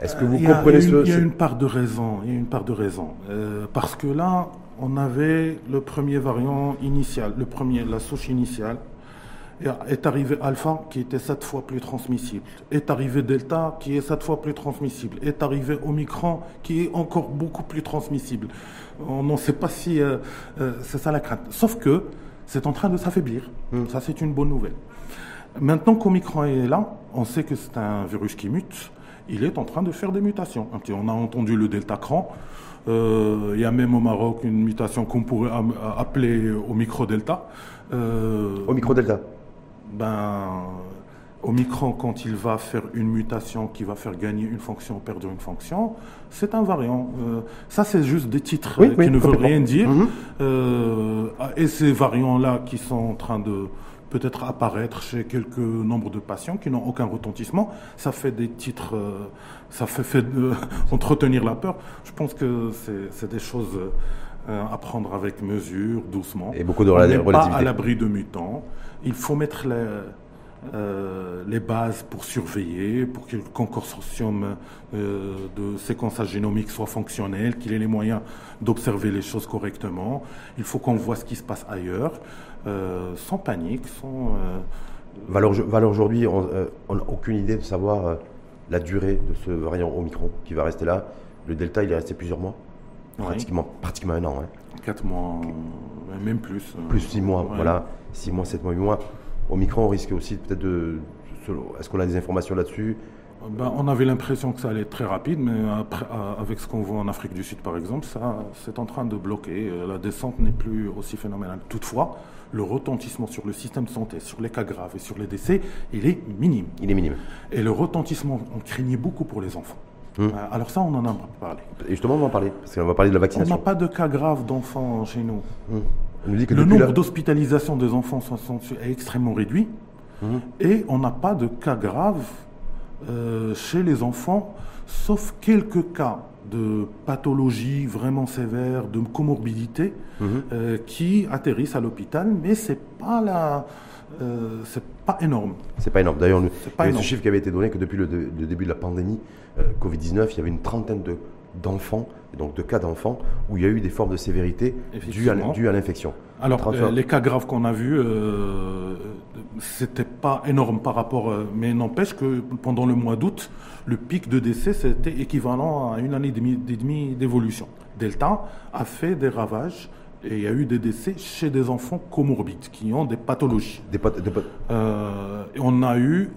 est-ce que vous Euh, a comprenez ce, Il y a une part de raison. Il y a une part de raison. Euh, parce que là, on avait le premier variant initial, le premier, la souche initiale. Est arrivé Alpha, qui était sept fois plus transmissible. Est arrivé Delta, qui est sept fois plus transmissible. Est arrivé Omicron, qui est encore beaucoup plus transmissible. On n'en sait pas si euh, euh, c'est ça la crainte. Sauf que c'est en train de s'affaiblir. Ça, c'est une bonne nouvelle. Maintenant qu'Omicron est là, on sait que c'est un virus qui mute. Il est en train de faire des mutations. On a entendu le delta cran. Euh, il y a même au Maroc une mutation qu'on pourrait am- appeler Omicro-delta. Euh, au micro-delta ben, Omicron, quand il va faire une mutation qui va faire gagner une fonction, perdre une fonction, c'est un variant. Euh, ça, c'est juste des titres Oui, euh, qui oui, ne veulent rien dire. Mhm. Euh, et ces variants-là qui sont en train de peut-être apparaître chez quelques nombres de patients qui n'ont aucun retentissement, ça fait des titres, euh, ça fait, fait de- entretenir la peur. Je pense que c'est- des choses euh, à prendre avec mesure, doucement. Et beaucoup de On n'est rela- pas relativité. à l'abri de mutants. Il faut mettre les, euh, les bases pour surveiller, pour que le consortium euh, de séquençage génomique soit fonctionnel, qu'il ait les moyens d'observer les choses correctement. Il faut qu'on voit ce qui se passe ailleurs, euh, sans panique, sans... euh, Valeur, valeur aujourd'hui, on euh, n'a aucune idée de savoir euh, la durée de ce variant Omicron qui va rester là. Le Delta, il est resté plusieurs mois, pratiquement, pratiquement un an. hein. quatre mois, euh, même plus. euh, Plus six mois, ouais. voilà. Six mois, sept mois, huit mois. Omicron, on risque aussi peut-être de. Est-ce qu'on a des informations là-dessus? Ben, on avait l'impression que ça allait être très rapide, mais après, euh, avec ce qu'on voit en Afrique du Sud, par exemple, ça, c'est en train de bloquer. Euh, La descente n'est plus aussi phénoménale. Toutefois, le retentissement sur le système de santé, sur les cas graves et sur les décès, il est minime. Il est minime. Et le retentissement, on craignait beaucoup pour les enfants. Hum. Euh, alors ça, on en a parlé. Et justement, on va en parler, parce qu'on va parler de la vaccination. On n'a pas de cas graves d'enfants chez nous. Hum. dit que le nombre d'hospitalisations des enfants est extrêmement réduit. Hum. Et on n'a pas de cas graves euh, chez les enfants, sauf quelques cas de pathologie vraiment sévère, de comorbidité, euh, qui atterrissent à l'hôpital, mais c'est pas la, euh, c'est pas énorme. C'est pas énorme. D'ailleurs, il y a ce chiffre qui avait été donné que depuis le, début de la pandémie euh, Covid-19, il y avait une trentaine de, d'enfants, donc de cas d'enfants, où il y a eu des formes de sévérité dues à, à l'infection. Alors, euh, les cas graves qu'on a vus, euh, c'était pas énorme par rapport, mais n'empêche que pendant le mois d'août, le pic de décès, c'était équivalent à une année et demie d'évolution. Delta a fait des ravages et il y a eu des décès chez des enfants comorbides qui ont des pathologies. Des euh, et on a eu,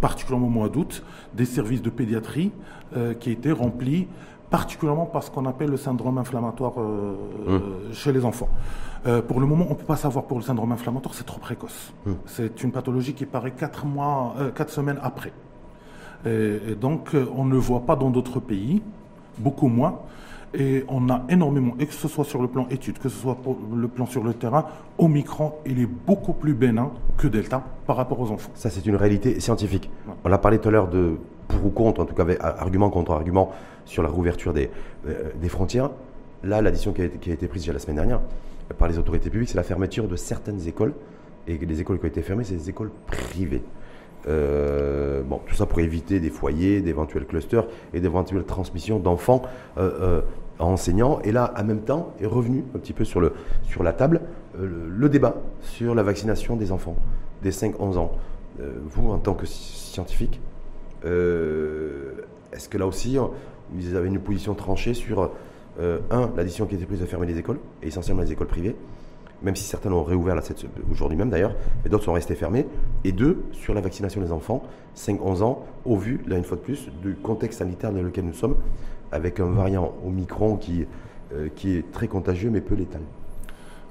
particulièrement au mois d'août, des services de pédiatrie euh, qui étaient remplis particulièrement par ce qu'on appelle le syndrome inflammatoire euh, hum. chez les enfants. Pour le moment, on ne peut pas savoir pour le syndrome inflammatoire, c'est trop précoce. Hum. C'est une pathologie qui paraît 4 mois, quatre semaines après. et donc, on ne le voit pas dans d'autres pays, beaucoup moins. Et on a énormément, et que ce soit sur le plan études, que ce soit pour le plan sur le terrain, Omicron, il est beaucoup plus bénin que Delta par rapport aux enfants. Ça, c'est une réalité scientifique. On a parlé tout à l'heure de pour ou contre, en tout cas, avec argument contre argument sur la rouverture des, euh, des frontières. Là, l'addition qui, qui, a été prise déjà la semaine dernière par les autorités publiques, c'est la fermeture de certaines écoles. Et les écoles qui ont été fermées, c'est des écoles privées. Euh, bon, tout ça pour éviter des foyers, d'éventuels clusters et d'éventuelles transmissions d'enfants euh, euh, enseignants. Et là, en même temps, est revenu un petit peu sur, le, sur la table le, débat sur la vaccination des enfants des 5-11 ans. vous, en tant que scientifique, est-ce que là aussi, vous avez une position tranchée sur, un, l'addition qui a été prise de fermer les écoles, et essentiellement les écoles privées même si certains l'ont réouvert aujourd'hui même d'ailleurs, mais d'autres sont restés fermés. Et deux, sur la vaccination des enfants, 5-11 ans, au vu, là une fois de plus, du contexte sanitaire dans lequel nous sommes, avec un variant Omicron qui, euh, qui est très contagieux mais peu létal.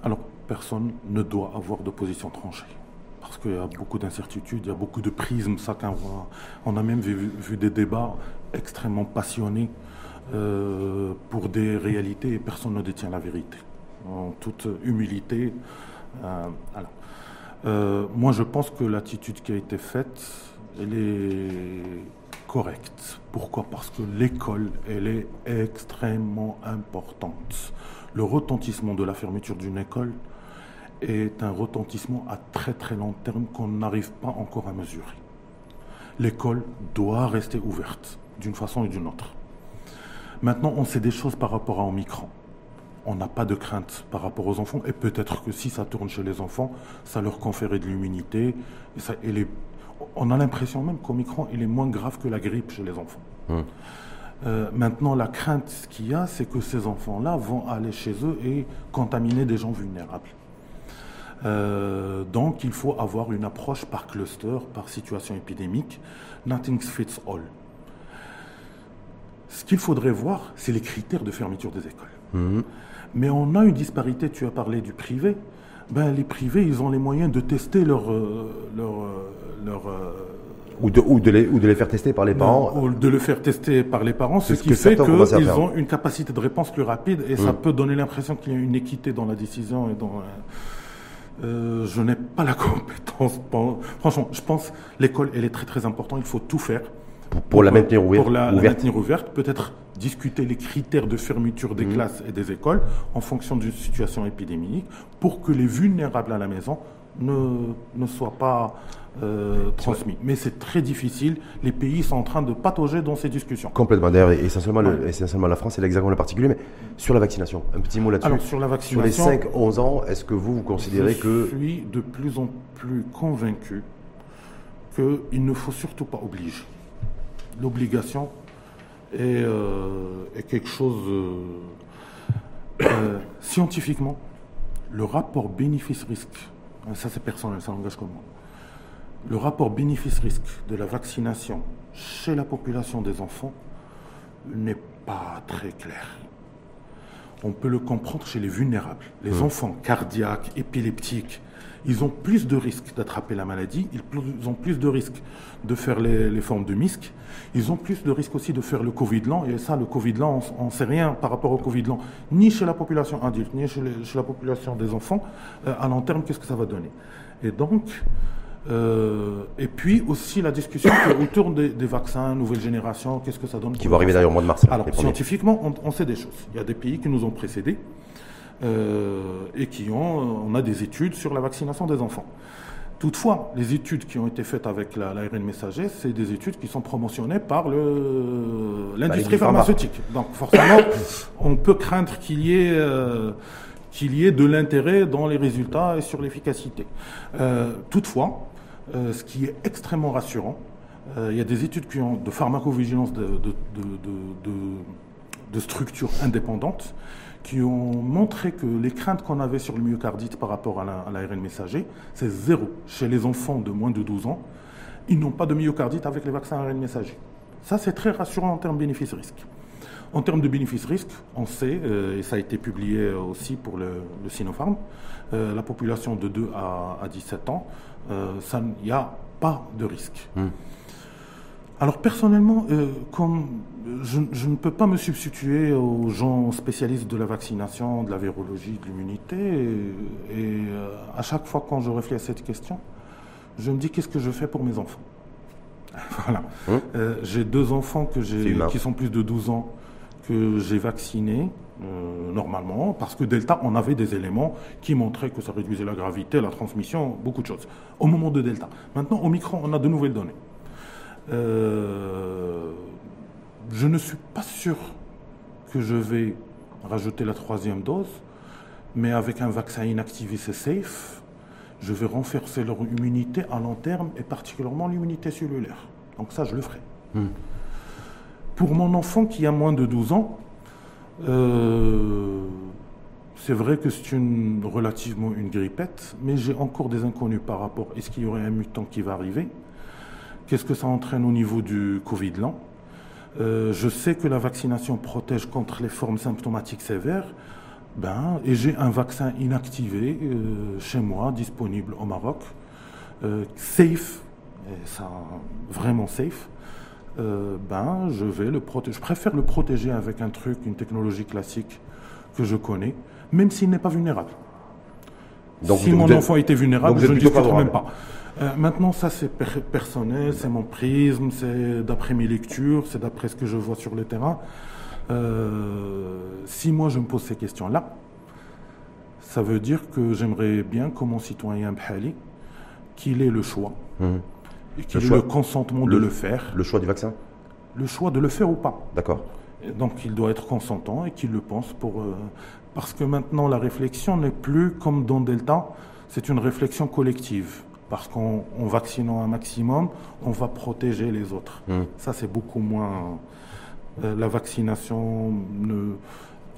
Alors, personne ne doit avoir de position tranchée. Parce qu'il y a beaucoup d'incertitudes, il y a beaucoup de prismes, chacun voit. On a même vu, des débats extrêmement passionnés euh, pour des réalités et personne ne détient la vérité en toute humilité. Euh, euh, moi, je pense que l'attitude qui a été faite, elle est correcte. Pourquoi? Parce que l'école, elle est extrêmement importante. Le retentissement de la fermeture d'une école est un retentissement à très très long terme qu'on n'arrive pas encore à mesurer. L'école doit rester ouverte d'une façon ou d'une autre. Maintenant, on sait des choses par rapport à Omicron on n'a pas de crainte par rapport aux enfants. Et peut-être que si ça tourne chez les enfants, ça leur conférait de l'immunité. Et on a l'impression même qu'Omicron, il est moins grave que la grippe chez les enfants. Hum. Euh, maintenant, la crainte qu'il y a, c'est que ces enfants-là vont aller chez eux et contaminer des gens vulnérables. Euh, donc, il faut avoir une approche par cluster, par situation épidémique. Nothing fits all. Ce qu'il faudrait voir, c'est les critères de fermeture des écoles. Hum. Mais on a une disparité, tu as parlé du privé. Ben, les privés, ils ont les moyens de tester leur... Euh, leur, euh, leur euh, ou de, ou, de les, ou de les faire tester par les parents. ou de le faire tester par les parents, ce qui fait qu'ils ont une capacité de réponse plus rapide et ça mm. peut donner l'impression qu'il y a une équité dans la décision et dans... je n'ai pas la compétence. Franchement, je pense l'école, elle est très très importante. Il faut tout faire pour, la maintenir ouverte. Pour la, maintenir ouverte, peut-être discuter les critères de fermeture des mmh. classes et des écoles en fonction d'une situation épidémique pour que les vulnérables à la maison ne, ne soient pas euh, transmis. Mais c'est très difficile. Les pays sont en train de patauger dans ces discussions. Complètement. D'ailleurs, essentiellement, essentiellement la France et l'Hexagone en particulier. Mais sur la vaccination, un petit mot là-dessus. Sur la vaccination. Sur les 5-11 ans, est-ce que vous, vous considérez que. Je suis de plus en plus convaincu qu'il ne faut surtout pas obliger l'obligation est, euh, quelque chose euh, euh, scientifiquement. Le rapport bénéfice-risque, hein, ça c'est personnel, ça n'engage que moi. Le rapport bénéfice-risque de la vaccination chez la population des enfants n'est pas très clair. on peut le comprendre chez les vulnérables. Les Mmh. enfants cardiaques, épileptiques, ils ont plus de risques d'attraper la maladie, ils ont plus de risques de faire les, les formes de MISC, ils ont plus de risques aussi de faire le Covid lent, et ça, le Covid lent, on ne sait rien par rapport au Covid lent, ni chez la population adulte, ni chez, les- chez la population des enfants, euh, à long terme, qu'est-ce que ça va donner? Et donc, euh, et puis aussi la discussion autour des, des vaccins, nouvelle génération, qu'est-ce que ça donne Qui les arriver d'ailleurs au mois de mars. alors, scientifiquement, on, on sait des choses. Il y a des pays qui nous ont précédés euh, et qui ont, on a des études sur la vaccination des enfants. Toutefois, les études qui ont été faites avec la- l'ARN messager, c'est des études qui sont promotionnées par l'industrie pharmaceutique. Donc, forcément, on peut craindre qu'il y ait euh, qu'il y ait de l'intérêt dans les résultats et sur l'efficacité. Euh, toutefois, euh, ce qui est extrêmement rassurant, euh, il y a des études qui ont de pharmacovigilance de, de, de, de- de- de structures indépendantes qui ont montré que les craintes qu'on avait sur le myocardite par rapport à la- à l'ARN messager, c'est zéro. Chez les enfants de moins de 12 ans, ils n'ont pas de myocardite avec les vaccins ARN messager. Ça, c'est très rassurant en termes bénéfice-risque. En termes de bénéfice-risque, on sait, euh, et ça a été publié aussi pour le, Sinopharm, euh, la population de 2 à, à 17 ans, euh, il n'y a pas de risque. Hmm. Alors personnellement, euh, comme je, je ne peux pas me substituer aux gens spécialistes de la vaccination, de la virologie, de l'immunité, et, et, euh, à chaque fois quand je réfléchis à cette question, je me dis qu'est-ce que je fais pour mes enfants? voilà. Euh, j'ai deux enfants que qui sont plus de 12 ans que j'ai vaccinés euh, normalement parce que Delta, on avait des éléments qui montraient que ça réduisait la gravité, la transmission, beaucoup de choses. Au moment de Delta. Maintenant, au micro, on a de nouvelles données. Euh, je ne suis pas sûr que je vais rajouter la troisième dose, mais avec un vaccin inactivé, c'est safe. Je vais renforcer leur immunité à long terme et particulièrement l'immunité cellulaire. Donc ça, je le ferai. Hmm. Pour mon enfant qui a moins de 12 ans, euh, c'est vrai que c'est une, relativement une grippette, mais j'ai encore des inconnus par rapport à est-ce qu'il y aurait un mutant qui va arriver? Qu'est-ce que ça entraîne au niveau du Covid lent Euh, Je sais que la vaccination protège contre les formes symptomatiques sévères. Ben, et j'ai un vaccin inactivé euh, chez moi, disponible au Maroc, euh, safe, et ça, vraiment safe. Euh, ben, je vais le protéger. Je préfère le protéger avec un truc, une technologie classique que je connais, même s'il n'est pas vulnérable. Donc, si mon enfant était vulnérable, je ne discuterai même pas. Euh, maintenant, ça c'est per- personnel, c'est mon prisme, c'est d'après mes lectures, c'est d'après ce que je vois sur le terrain. Euh, si moi je me pose ces questions-là, ça veut dire que j'aimerais bien, comme mon citoyen Bhali, qu'il ait le choix Mhm. et qu'il Le ait choix. le consentement Le- de le faire, Le choix du vaccin le choix de le faire ou pas. D'accord. Donc il doit être consentant et qu'il le pense pour euh, parce que maintenant la réflexion n'est plus comme dans Delta, c'est une réflexion collective parce qu'en en vaccinant un maximum, on va protéger les autres. Mhm. Ça c'est beaucoup moins euh, la vaccination ne-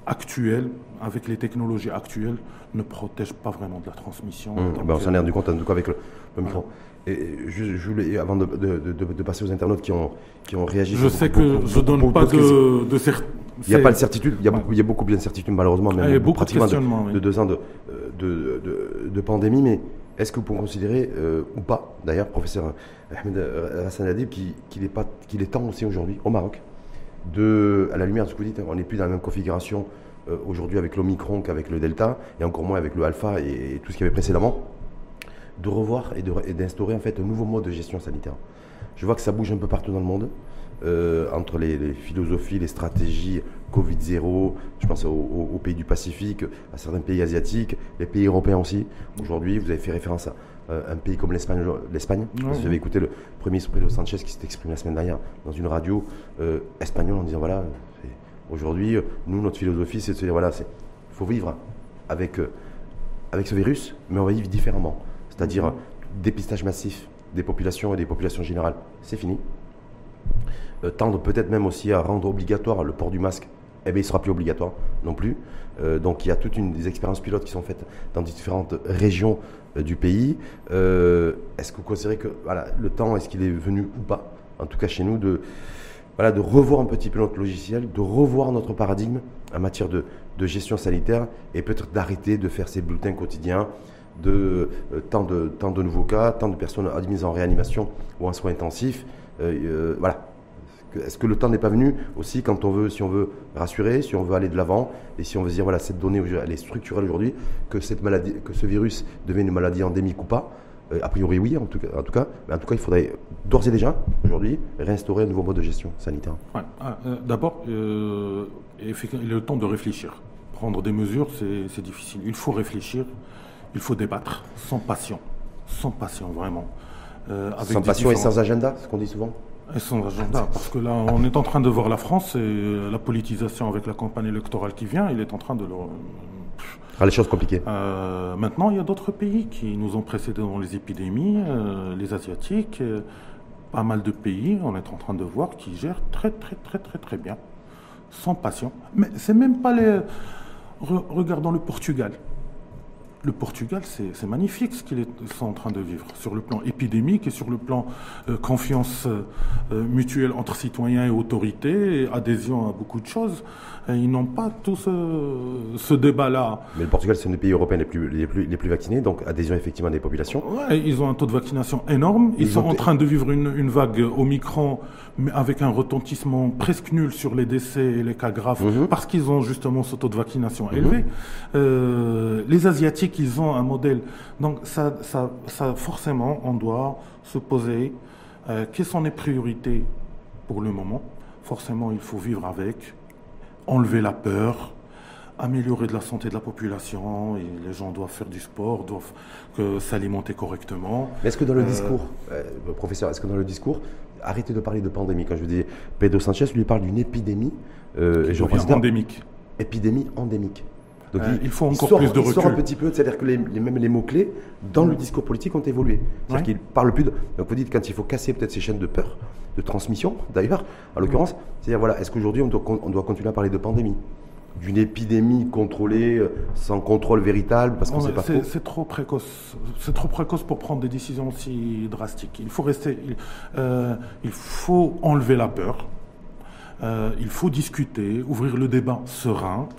actuelle avec les technologies actuelles ne protège pas vraiment de la transmission. Donc, ben, on s'en euh, est rendu compte en tout cas avec le, le micro. Et je, je voulais, avant de, de- de- de passer aux internautes qui ont, qui ont réagi. je sais beaucoup- que beaucoup- je donne beaucoup- pas de, de cer- Il n'y a pas de certitude, il y a, beaucoup, il y a beaucoup d'incertitudes malheureusement, même Il y a beaucoup de pratiquement questionnements, de, oui. deux ans de, de, de- de pandémie, mais est-ce que vous pouvez considérer, euh, ou pas, d'ailleurs, professeur Ahmed euh, Hassan Adib, qu'il est, temps aussi aujourd'hui, au Maroc, à la lumière de ce que vous dites, on n'est plus dans la même configuration euh, aujourd'hui avec l'Omicron qu'avec le Delta, et encore moins avec le Alpha et, et tout ce qu'il y avait précédemment, de revoir et d'instaurer en fait un nouveau mode de gestion sanitaire. Je vois que ça bouge un peu partout dans le monde, euh, entre les, les philosophies, les stratégies Covid-0, je pense aux, pays du Pacifique, à certains pays asiatiques, les pays européens aussi. Aujourd'hui, vous avez fait référence à euh, un pays comme l'Espagne. l'Espagne. Ouais. J'avais écouté le premier ministre Pedro Sanchez qui s'est exprimé la semaine dernière dans une radio euh, espagnole en disant voilà, aujourd'hui, nous, notre philosophie, c'est de se dire voilà, il faut vivre avec, avec ce virus, mais on va vivre différemment. C'est-à-dire euh, dépistage massif des populations et des populations générales, c'est fini. Euh, tendre peut-être même aussi à rendre obligatoire le port du masque, eh bien, il ne sera plus obligatoire non plus. Euh, donc il y a toute une des expériences pilotes qui sont faites dans différentes régions euh, du pays. Est-ce que vous considérez que voilà, le temps, est-ce qu'il est venu ou pas, en tout cas chez nous, de, voilà, de revoir un petit peu notre logiciel, de revoir notre paradigme en matière de, gestion sanitaire et peut-être d'arrêter de faire ces bulletins quotidiens de tant, de tant de nouveaux cas, tant de personnes admises en réanimation ou en soins intensifs. voilà, est-ce que le temps n'est pas venu aussi quand on veut, si on veut rassurer, si on veut aller de l'avant et si on veut dire voilà cette donnée elle est structurelle aujourd'hui, que cette maladie, que ce virus devient une maladie endémique ou pas euh, A priori oui en tout cas, en tout cas, mais en tout cas il faudrait d'ores et déjà aujourd'hui réinstaurer un nouveau mode de gestion sanitaire. Ah, euh, d'abord, euh, il est le temps de réfléchir. Prendre des mesures, c'est difficile. Il faut réfléchir, il faut débattre, sans passion, sans passion vraiment. sans passion et sans agenda, ce qu'on dit souvent? Et son agenda, parce que là, on est en train de voir la France et la politisation avec la campagne électorale qui vient, il est en train de le... Ah, les choses compliquées. Euh, maintenant, il y a d'autres pays qui nous ont précédés dans les épidémies, euh, les Asiatiques, euh, pas mal de pays, on est en train de voir qui gèrent très, très, très, très, très bien, sans passion. Mais c'est même pas les. regardons le Portugal le Portugal, c'est magnifique ce qu'ils sont en train de vivre sur le plan épidémique et sur le plan euh, confiance euh, euh, mutuelle entre citoyens et autorités, adhésion à beaucoup de choses. ils n'ont pas tout ce, débat-là. Mais le Portugal, c'est un des pays européens les plus, les plus, les plus vaccinés, donc adhésion effectivement des populations. Ouais, ils ont un taux de vaccination énorme. Ils, sont en train de vivre une, une vague Omicron mais avec un retentissement presque nul sur les décès et les cas graves, mhm. parce qu'ils ont justement ce taux de vaccination mhm. élevé. Euh, les Asiatiques, ils ont un modèle. Donc ça, ça, ça forcément, on doit se poser euh, quelles sont les priorités pour le moment. Forcément, il faut vivre avec, enlever la peur, améliorer de la santé de la population, et les gens doivent faire du sport, doivent s'alimenter correctement. Est-ce que dans le euh, discours, euh, professeur, est-ce que dans le discours, arrêtez de parler de pandémie, quand je dis Pedro Sanchez lui parle d'une épidémie, euh, et endémique. Épidémie endémique. Donc il, faut encore plus de recul. Il sort un petit peu, c'est-à-dire que les, même les mots-clés dans le discours politique ont évolué. C'est-à-dire qu'il parle plus de. Donc vous dites quand il faut casser peut-être ces chaînes de peur, de transmission d'ailleurs, en l'occurrence, c'est-à-dire voilà, est-ce qu'aujourd'hui on doit, on doit continuer à parler de pandémie? D'une épidémie contrôlée euh, sans contrôle véritable parce qu'on sait pas C'est trop? précoce. C'est trop précoce pour prendre des décisions aussi drastiques. Il faut rester. Il, euh, il faut enlever la peur. Euh, il faut discuter, ouvrir le débat serein,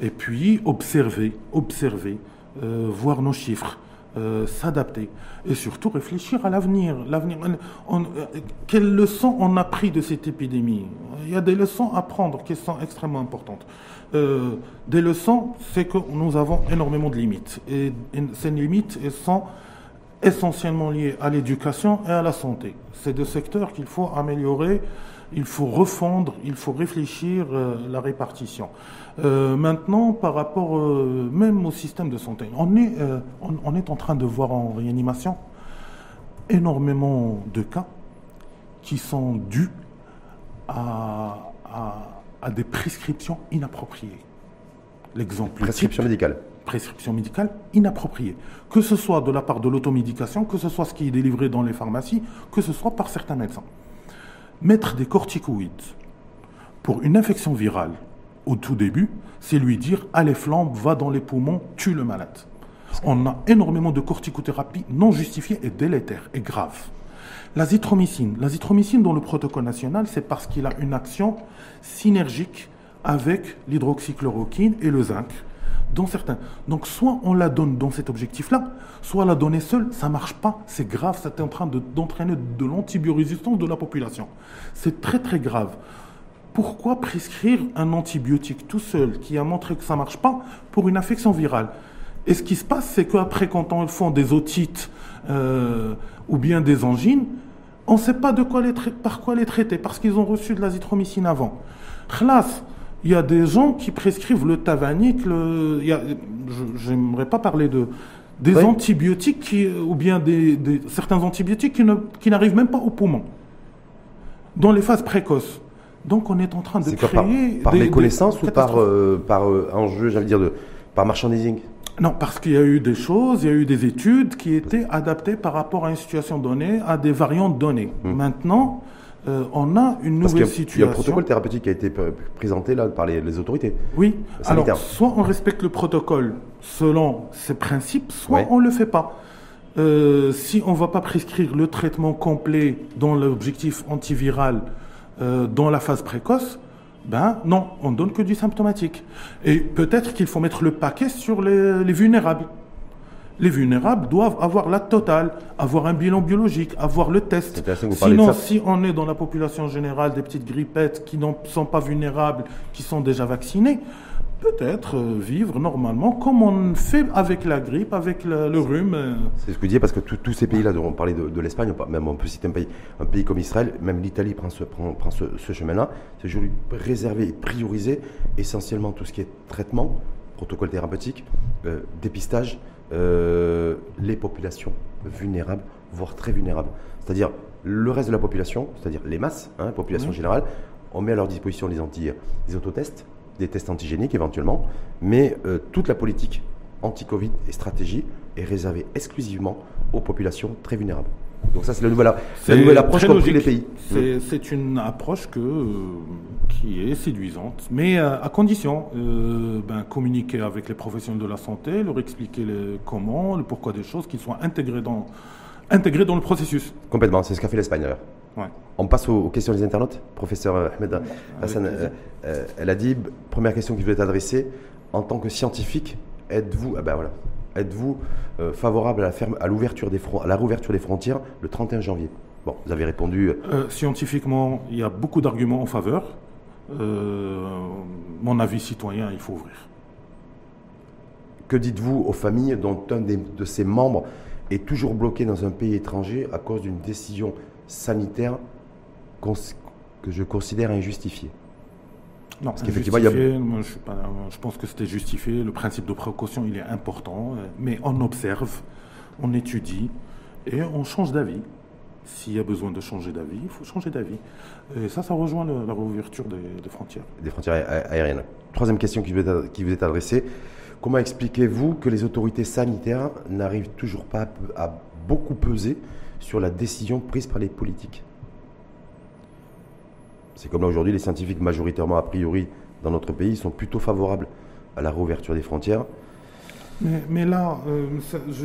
et puis observer, observer, voir nos chiffres, euh, s'adapter et surtout réfléchir à l'avenir. L'avenir, quelles leçons on a pris de cette épidémie? Il y a des leçons à prendre qui sont extrêmement importantes. Euh, des leçons, c'est que nous avons énormément de limites et, ces limites sont essentiellement liées à l'éducation et à la santé. C'est deux secteurs qu'il faut améliorer il faut refondre, il faut réfléchir euh, la répartition. Euh, maintenant, par rapport euh, même au système de santé, on est, on, est en train de voir en réanimation énormément de cas qui sont dus à, à, des prescriptions inappropriées. L'exemple. Prescription médicale. Prescription médicale inappropriée. Que ce soit de la part de l'automédication, que ce soit ce qui est délivré dans les pharmacies, que ce soit par certains médecins. Mettre des corticoïdes pour une infection virale au tout début, c'est lui dire allez flambe, va dans les poumons, tue le malade. On a énormément de corticothérapie non justifiée et délétère et grave. L'azithromycine. L'azithromycine dans le protocole national, c'est parce qu'il a une action synergique avec l'hydroxychloroquine et le zinc dans certains. Donc soit on la donne dans cet objectif-là, soit la donner seule, ça marche pas, c'est grave, ça est en train d'entraîner de, l'antibiorésistance de la population. C'est très très grave. Pourquoi prescrire un antibiotique tout seul qui a montré que ça marche pas pour une infection virale? Et ce qui se passe, c'est qu'après, quand on font des otites euh, ou bien des angines, on ne sait pas de quoi les par quoi les traiter parce qu'ils ont reçu de l'azithromycine avant. Il y a des gens qui prescrivent le tavanique, le, j'aimerais pas parler de des antibiotiques qui, ou bien des, certains antibiotiques qui, ne, qui n'arrivent même pas au poumon, dans les phases précoces. Donc on est en train de créer... par, par méconnaissance ou par, euh, par euh, enjeu, j'allais dire, de, par marchandising? Non, parce qu'il y a eu des choses, il y a eu des études qui étaient adaptées par rapport à une situation donnée, à des variantes données. Hmm. Maintenant, euh, on a une nouvelle situation. Il y a un protocole thérapeutique qui a été présenté là par les, autorités. Oui. Alors, soit on respecte le protocole selon ses principes, soit on ne le fait pas. Euh, si on ne va pas prescrire le traitement complet dans l'objectif antiviral dans la phase précoce, ben non, on donne que du symptomatique. Et peut-être qu'il faut mettre le paquet sur les, vulnérables. Les vulnérables doivent avoir la totale, avoir un bilan biologique, avoir le test. Sinon, si on est dans la population générale des petites grippettes qui ne sont pas vulnérables, qui sont déjà vaccinées, peut-être euh, vivre normalement comme on fait avec la grippe, avec le, rhume. Euh. C'est ce que je disais parce que tous ces pays-là, on parlait de, l'Espagne, même on peut citer un pays, un pays comme Israël, même l'Italie prend ce, prend, ce, chemin-là. C'est aujourd'hui réservé et priorisé essentiellement tout ce qui est traitement, protocole thérapeutique, euh, dépistage, les populations vulnérables, voire très vulnérables. C'est-à-dire le reste de la population, c'est-à-dire les masses, hein, population générale, on met à leur disposition les, anti, les autotests, des tests antigéniques éventuellement, mais euh, toute la politique anti-Covid et stratégie est réservée exclusivement aux populations très vulnérables. Donc ça, c'est la nouvelle, la nouvelle approche comme tous les pays. C'est une approche que, euh, qui est séduisante, mais euh, à condition ben, communiquer avec les professionnels de la santé, leur expliquer le comment, le pourquoi des choses, qu'ils soient intégrés dans, intégrés dans le processus. Complètement, c'est ce qu'a fait l'Espagne d'ailleurs. On passe aux, questions des internautes. Professeur Ahmed Hassan, euh, euh, elle a dit, première question qui voulait adresser, en tant que scientifique, êtes-vous ah ben voilà, êtes-vous euh, favorable à la, à, l'ouverture des à la réouverture des frontières le 31 janvier? Bon, vous avez répondu. scientifiquement, il y a beaucoup d'arguments en faveur. mon avis citoyen, il faut ouvrir. Que dites-vous aux familles dont un de ses membres est toujours bloqué dans un pays étranger à cause d'une décision sanitaire que je considère injustifié. Non, Parce qu'effectivement, il y a... je, je, pense que c'était justifié. Le principe de précaution, il est important. Mais on observe, on étudie et on change d'avis. S'il y a besoin de changer d'avis, il faut changer d'avis. Et ça, ça rejoint la réouverture des, frontières. Des frontières aériennes. Troisième question qui vous est, qui vous est adressée. Comment expliquez-vous que les autorités sanitaires n'arrivent toujours pas à beaucoup peser sur la décision prise par les politiques? C'est comme là aujourd'hui, les scientifiques majoritairement a priori dans notre pays sont plutôt favorables à la réouverture des frontières. Mais, là, euh,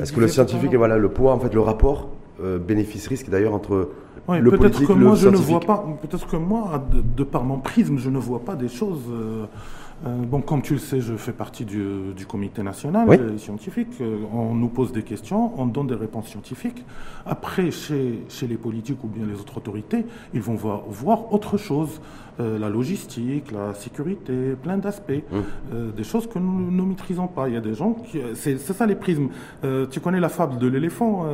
est-ce que le scientifique, et voilà, le poids, en fait, le rapport euh, bénéfice-risque d'ailleurs entre le politique que moi, le je ne vois pas. Peut-être que moi, de, par mon prisme, je ne vois pas des choses. Euh, euh, bon, comme tu le sais, je fais partie du, comité national scientifique. Euh, on nous pose des questions, on donne des réponses scientifiques. Après, chez, chez les politiques ou bien les autres autorités, ils vont voir, voir autre chose. Euh, la logistique, la sécurité, plein d'aspects, mmh. des choses que nous ne maîtrisons pas. Il y a des gens qui... C'est ça les prismes. tu connais la fable de l'éléphant,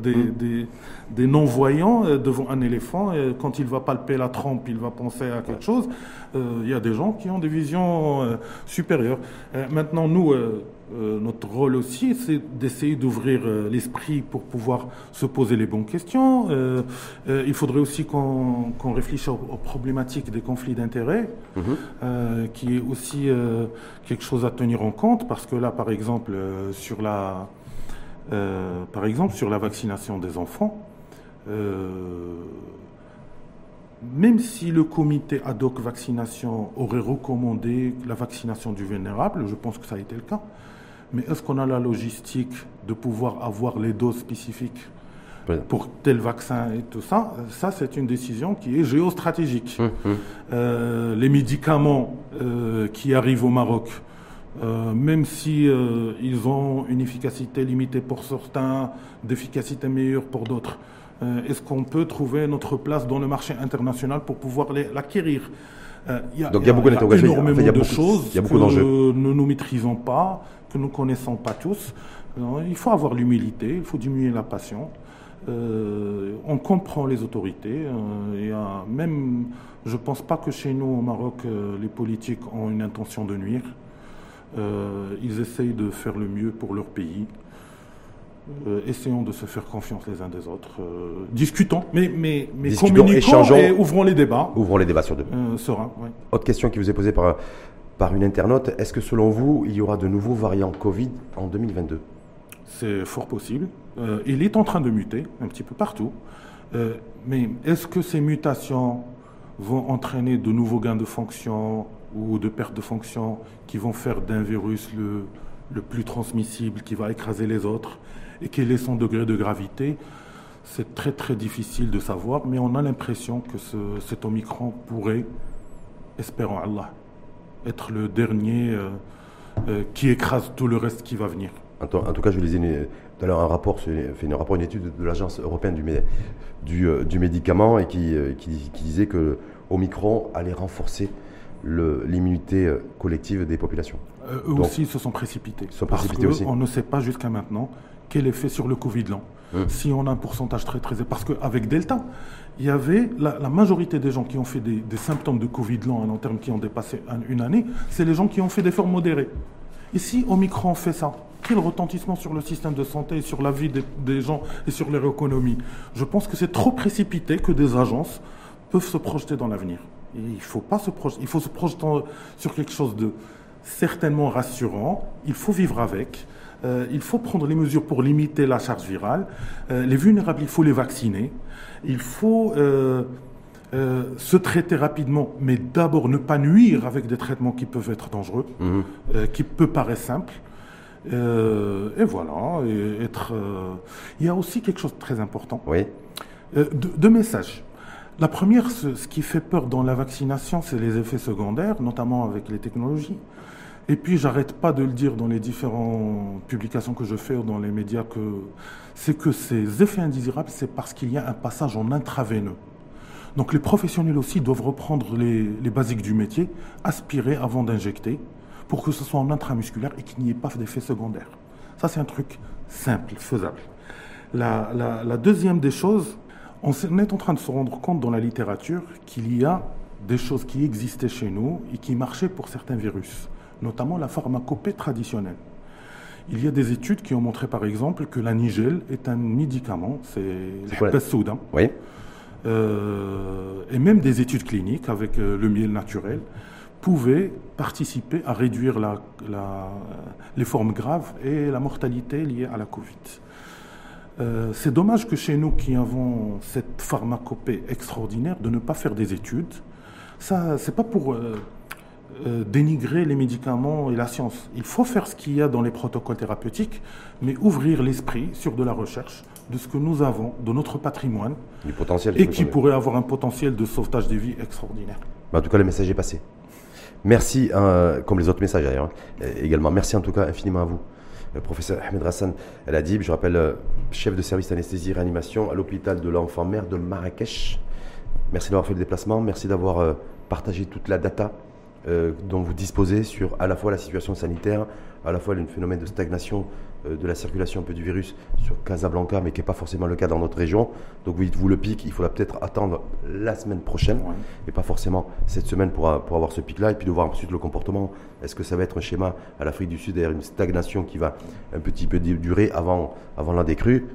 des, mmh. des, des non-voyants devant un éléphant. Et quand il va palper la trempe, il va penser à quelque chose. Il y a des gens qui ont des visions euh, supérieure. Euh, maintenant, nous, euh, notre rôle aussi, c'est d'essayer d'ouvrir l'esprit pour pouvoir se poser les bonnes questions. il faudrait aussi qu'on réfléchisse aux, problématiques des conflits d'intérêts, mhm. qui est aussi quelque chose à tenir en compte, parce que là, par exemple, sur la, par exemple, sur la vaccination des enfants, même si le comité ad hoc vaccination aurait recommandé la vaccination du vénérable, je pense que ça a été le cas, mais est-ce qu'on a la logistique de pouvoir avoir les doses spécifiques pour tel vaccin et tout ça? Ça, c'est une décision qui est géostratégique. Hum, hum. Euh, les médicaments euh, qui arrivent au Maroc, euh, même si ils ont une efficacité limitée pour certains, d'efficacité meilleure pour d'autres, est-ce qu'on peut trouver notre place dans le marché international pour pouvoir l'acquérir? Euh, Donc il y a, beaucoup énormément de choses que nous ne maîtrisons pas, que nous ne connaissons pas tous. il faut avoir l'humilité, il faut diminuer la passion. Euh, on comprend les autorités. même, je ne pense pas que chez nous, au Maroc, les politiques ont une intention de nuire. ils essayent de faire le mieux pour leur pays. Euh, essayons de se faire confiance les uns des autres. Euh, discutons, mais, mais, mais communiquons et ouvrons les débats. Ouvrons les débats sur deux. Euh, sera, Autre question qui vous est posée par, par une internaute. Est-ce que selon vous, il y aura de nouveaux variants Covid en 2022 C'est fort possible. il est en train de muter un petit peu partout. mais est-ce que ces mutations vont entraîner de nouveaux gains de fonction ou de perte de fonction qui vont faire d'un virus le, le plus transmissible, qui va écraser les autres? Et quel est son degré de gravité, c'est très très difficile de savoir, mais on a l'impression que ce, cet Omicron pourrait, espérons Allah, être le dernier euh, euh, qui écrase tout le reste qui va venir. En, tout cas, je lisais tout à l'heure un rapport, une, rapport, une étude de l'Agence européenne du, du, euh, du, médicament et qui, qui, qui disait que Omicron allait renforcer l'immunité collective des populations. eux aussi se sont précipités. Se sont précipités parce aussi. On ne sait pas jusqu'à maintenant quel effet sur le Covid long. Hum. Si on a un pourcentage très très parce qu'avec Delta, il y avait la, majorité des gens qui ont fait des, symptômes de Covid long en termes qui ont dépassé une année, c'est les gens qui ont fait des formes modérées. Et si Omicron fait ça, quel retentissement sur le système de santé, sur la vie des, gens et sur leur économie? Je pense que c'est trop précipité que des agences peuvent se projeter dans l'avenir. Il faut pas se projeter, il faut se projeter sur quelque chose de certainement rassurant. Il faut vivre avec. Euh, il faut prendre les mesures pour limiter la charge virale. Euh, les vulnérables, il faut les vacciner. Il faut euh, se traiter rapidement, mais d'abord ne pas nuire avec des traitements qui peuvent être dangereux, mhm. qui peuvent paraître simples. et voilà. être, il y a aussi quelque chose de très important. Oui. deux messages. La première, ce, qui fait peur dans la vaccination, c'est les effets secondaires, notamment avec les technologies. Et puis, j'arrête pas de le dire dans les différentes publications que je fais ou dans les médias que c'est que ces effets indésirables, c'est parce qu'il y a un passage en intraveineux. Donc, les professionnels aussi doivent reprendre les, basiques du métier, aspirer avant d'injecter, pour que ce soit en intramusculaire et qu'il n'y ait pas d'effets secondaires. Ça, c'est un truc simple, faisable. La, la deuxième des choses, on est en train de se rendre compte dans la littérature qu'il y a des choses qui existaient chez nous et qui marchaient pour certains virus notamment la pharmacopée traditionnelle. Il y a des études qui ont montré par exemple que la nigel est un médicament, c'est le soudain. Oui. Euh, et même des études cliniques avec euh, le miel naturel pouvaient participer à réduire la, les formes graves et la mortalité liée à la Covid. Euh, c'est dommage que chez nous qui avons cette pharmacopée extraordinaire de ne pas faire des études. Ça, c'est pas pour euh, dénigrer les médicaments et la science. Il faut faire ce qu'il y a dans les protocoles thérapeutiques, mais ouvrir l'esprit sur de la recherche, de ce que nous avons, de notre patrimoine, du potentiel et qui pourrait avoir un potentiel de sauvetage des vies extraordinaire. en tout cas, le message est passé. Merci, hein, comme les autres messages d'ailleurs, hein, également. Merci en tout cas infiniment à vous. Le professeur Ahmed Rassan El Adib, je rappelle, euh, chef de service anesthésie et réanimation à l'hôpital de l'enfant mère de Marrakech. Merci d'avoir fait le déplacement, merci d'avoir euh, partagé toute la data euh, dont vous disposez sur à la fois la situation sanitaire, à la fois le phénomène de stagnation euh, de la circulation un peu du virus sur Casablanca, mais qui n'est pas forcément le cas dans notre région. Donc vous dites, vous le pic, il faudra peut-être attendre la semaine prochaine, et pas forcément cette semaine pour, pour avoir ce pic-là, et puis de voir ensuite le comportement. Est-ce que ça va être un schéma à l'Afrique du Sud, d'ailleurs une stagnation qui va un petit peu durer avant, avant la décrue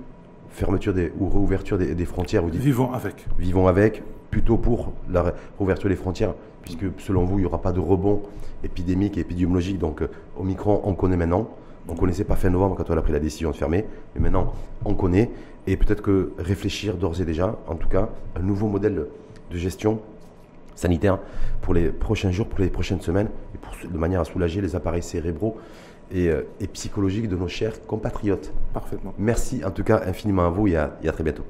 fermeture des, ou réouverture des, frontières vous dites, Vivons avec. Vivons avec, plutôt pour la réouverture des frontières puisque selon vous, il n'y aura pas de rebond épidémique et épidémiologique. Donc, euh, Omicron, on connaît maintenant. On ne connaissait pas fin novembre quand on a pris la décision de fermer, mais maintenant, on connaît. Et peut-être que réfléchir d'ores et déjà, en tout cas, un nouveau modèle de gestion sanitaire pour les prochains jours, pour les prochaines semaines, et pour, de manière à soulager les appareils cérébraux et, euh, psychologiques de nos chers compatriotes. Parfaitement. Merci en tout cas infiniment à vous et à très bientôt.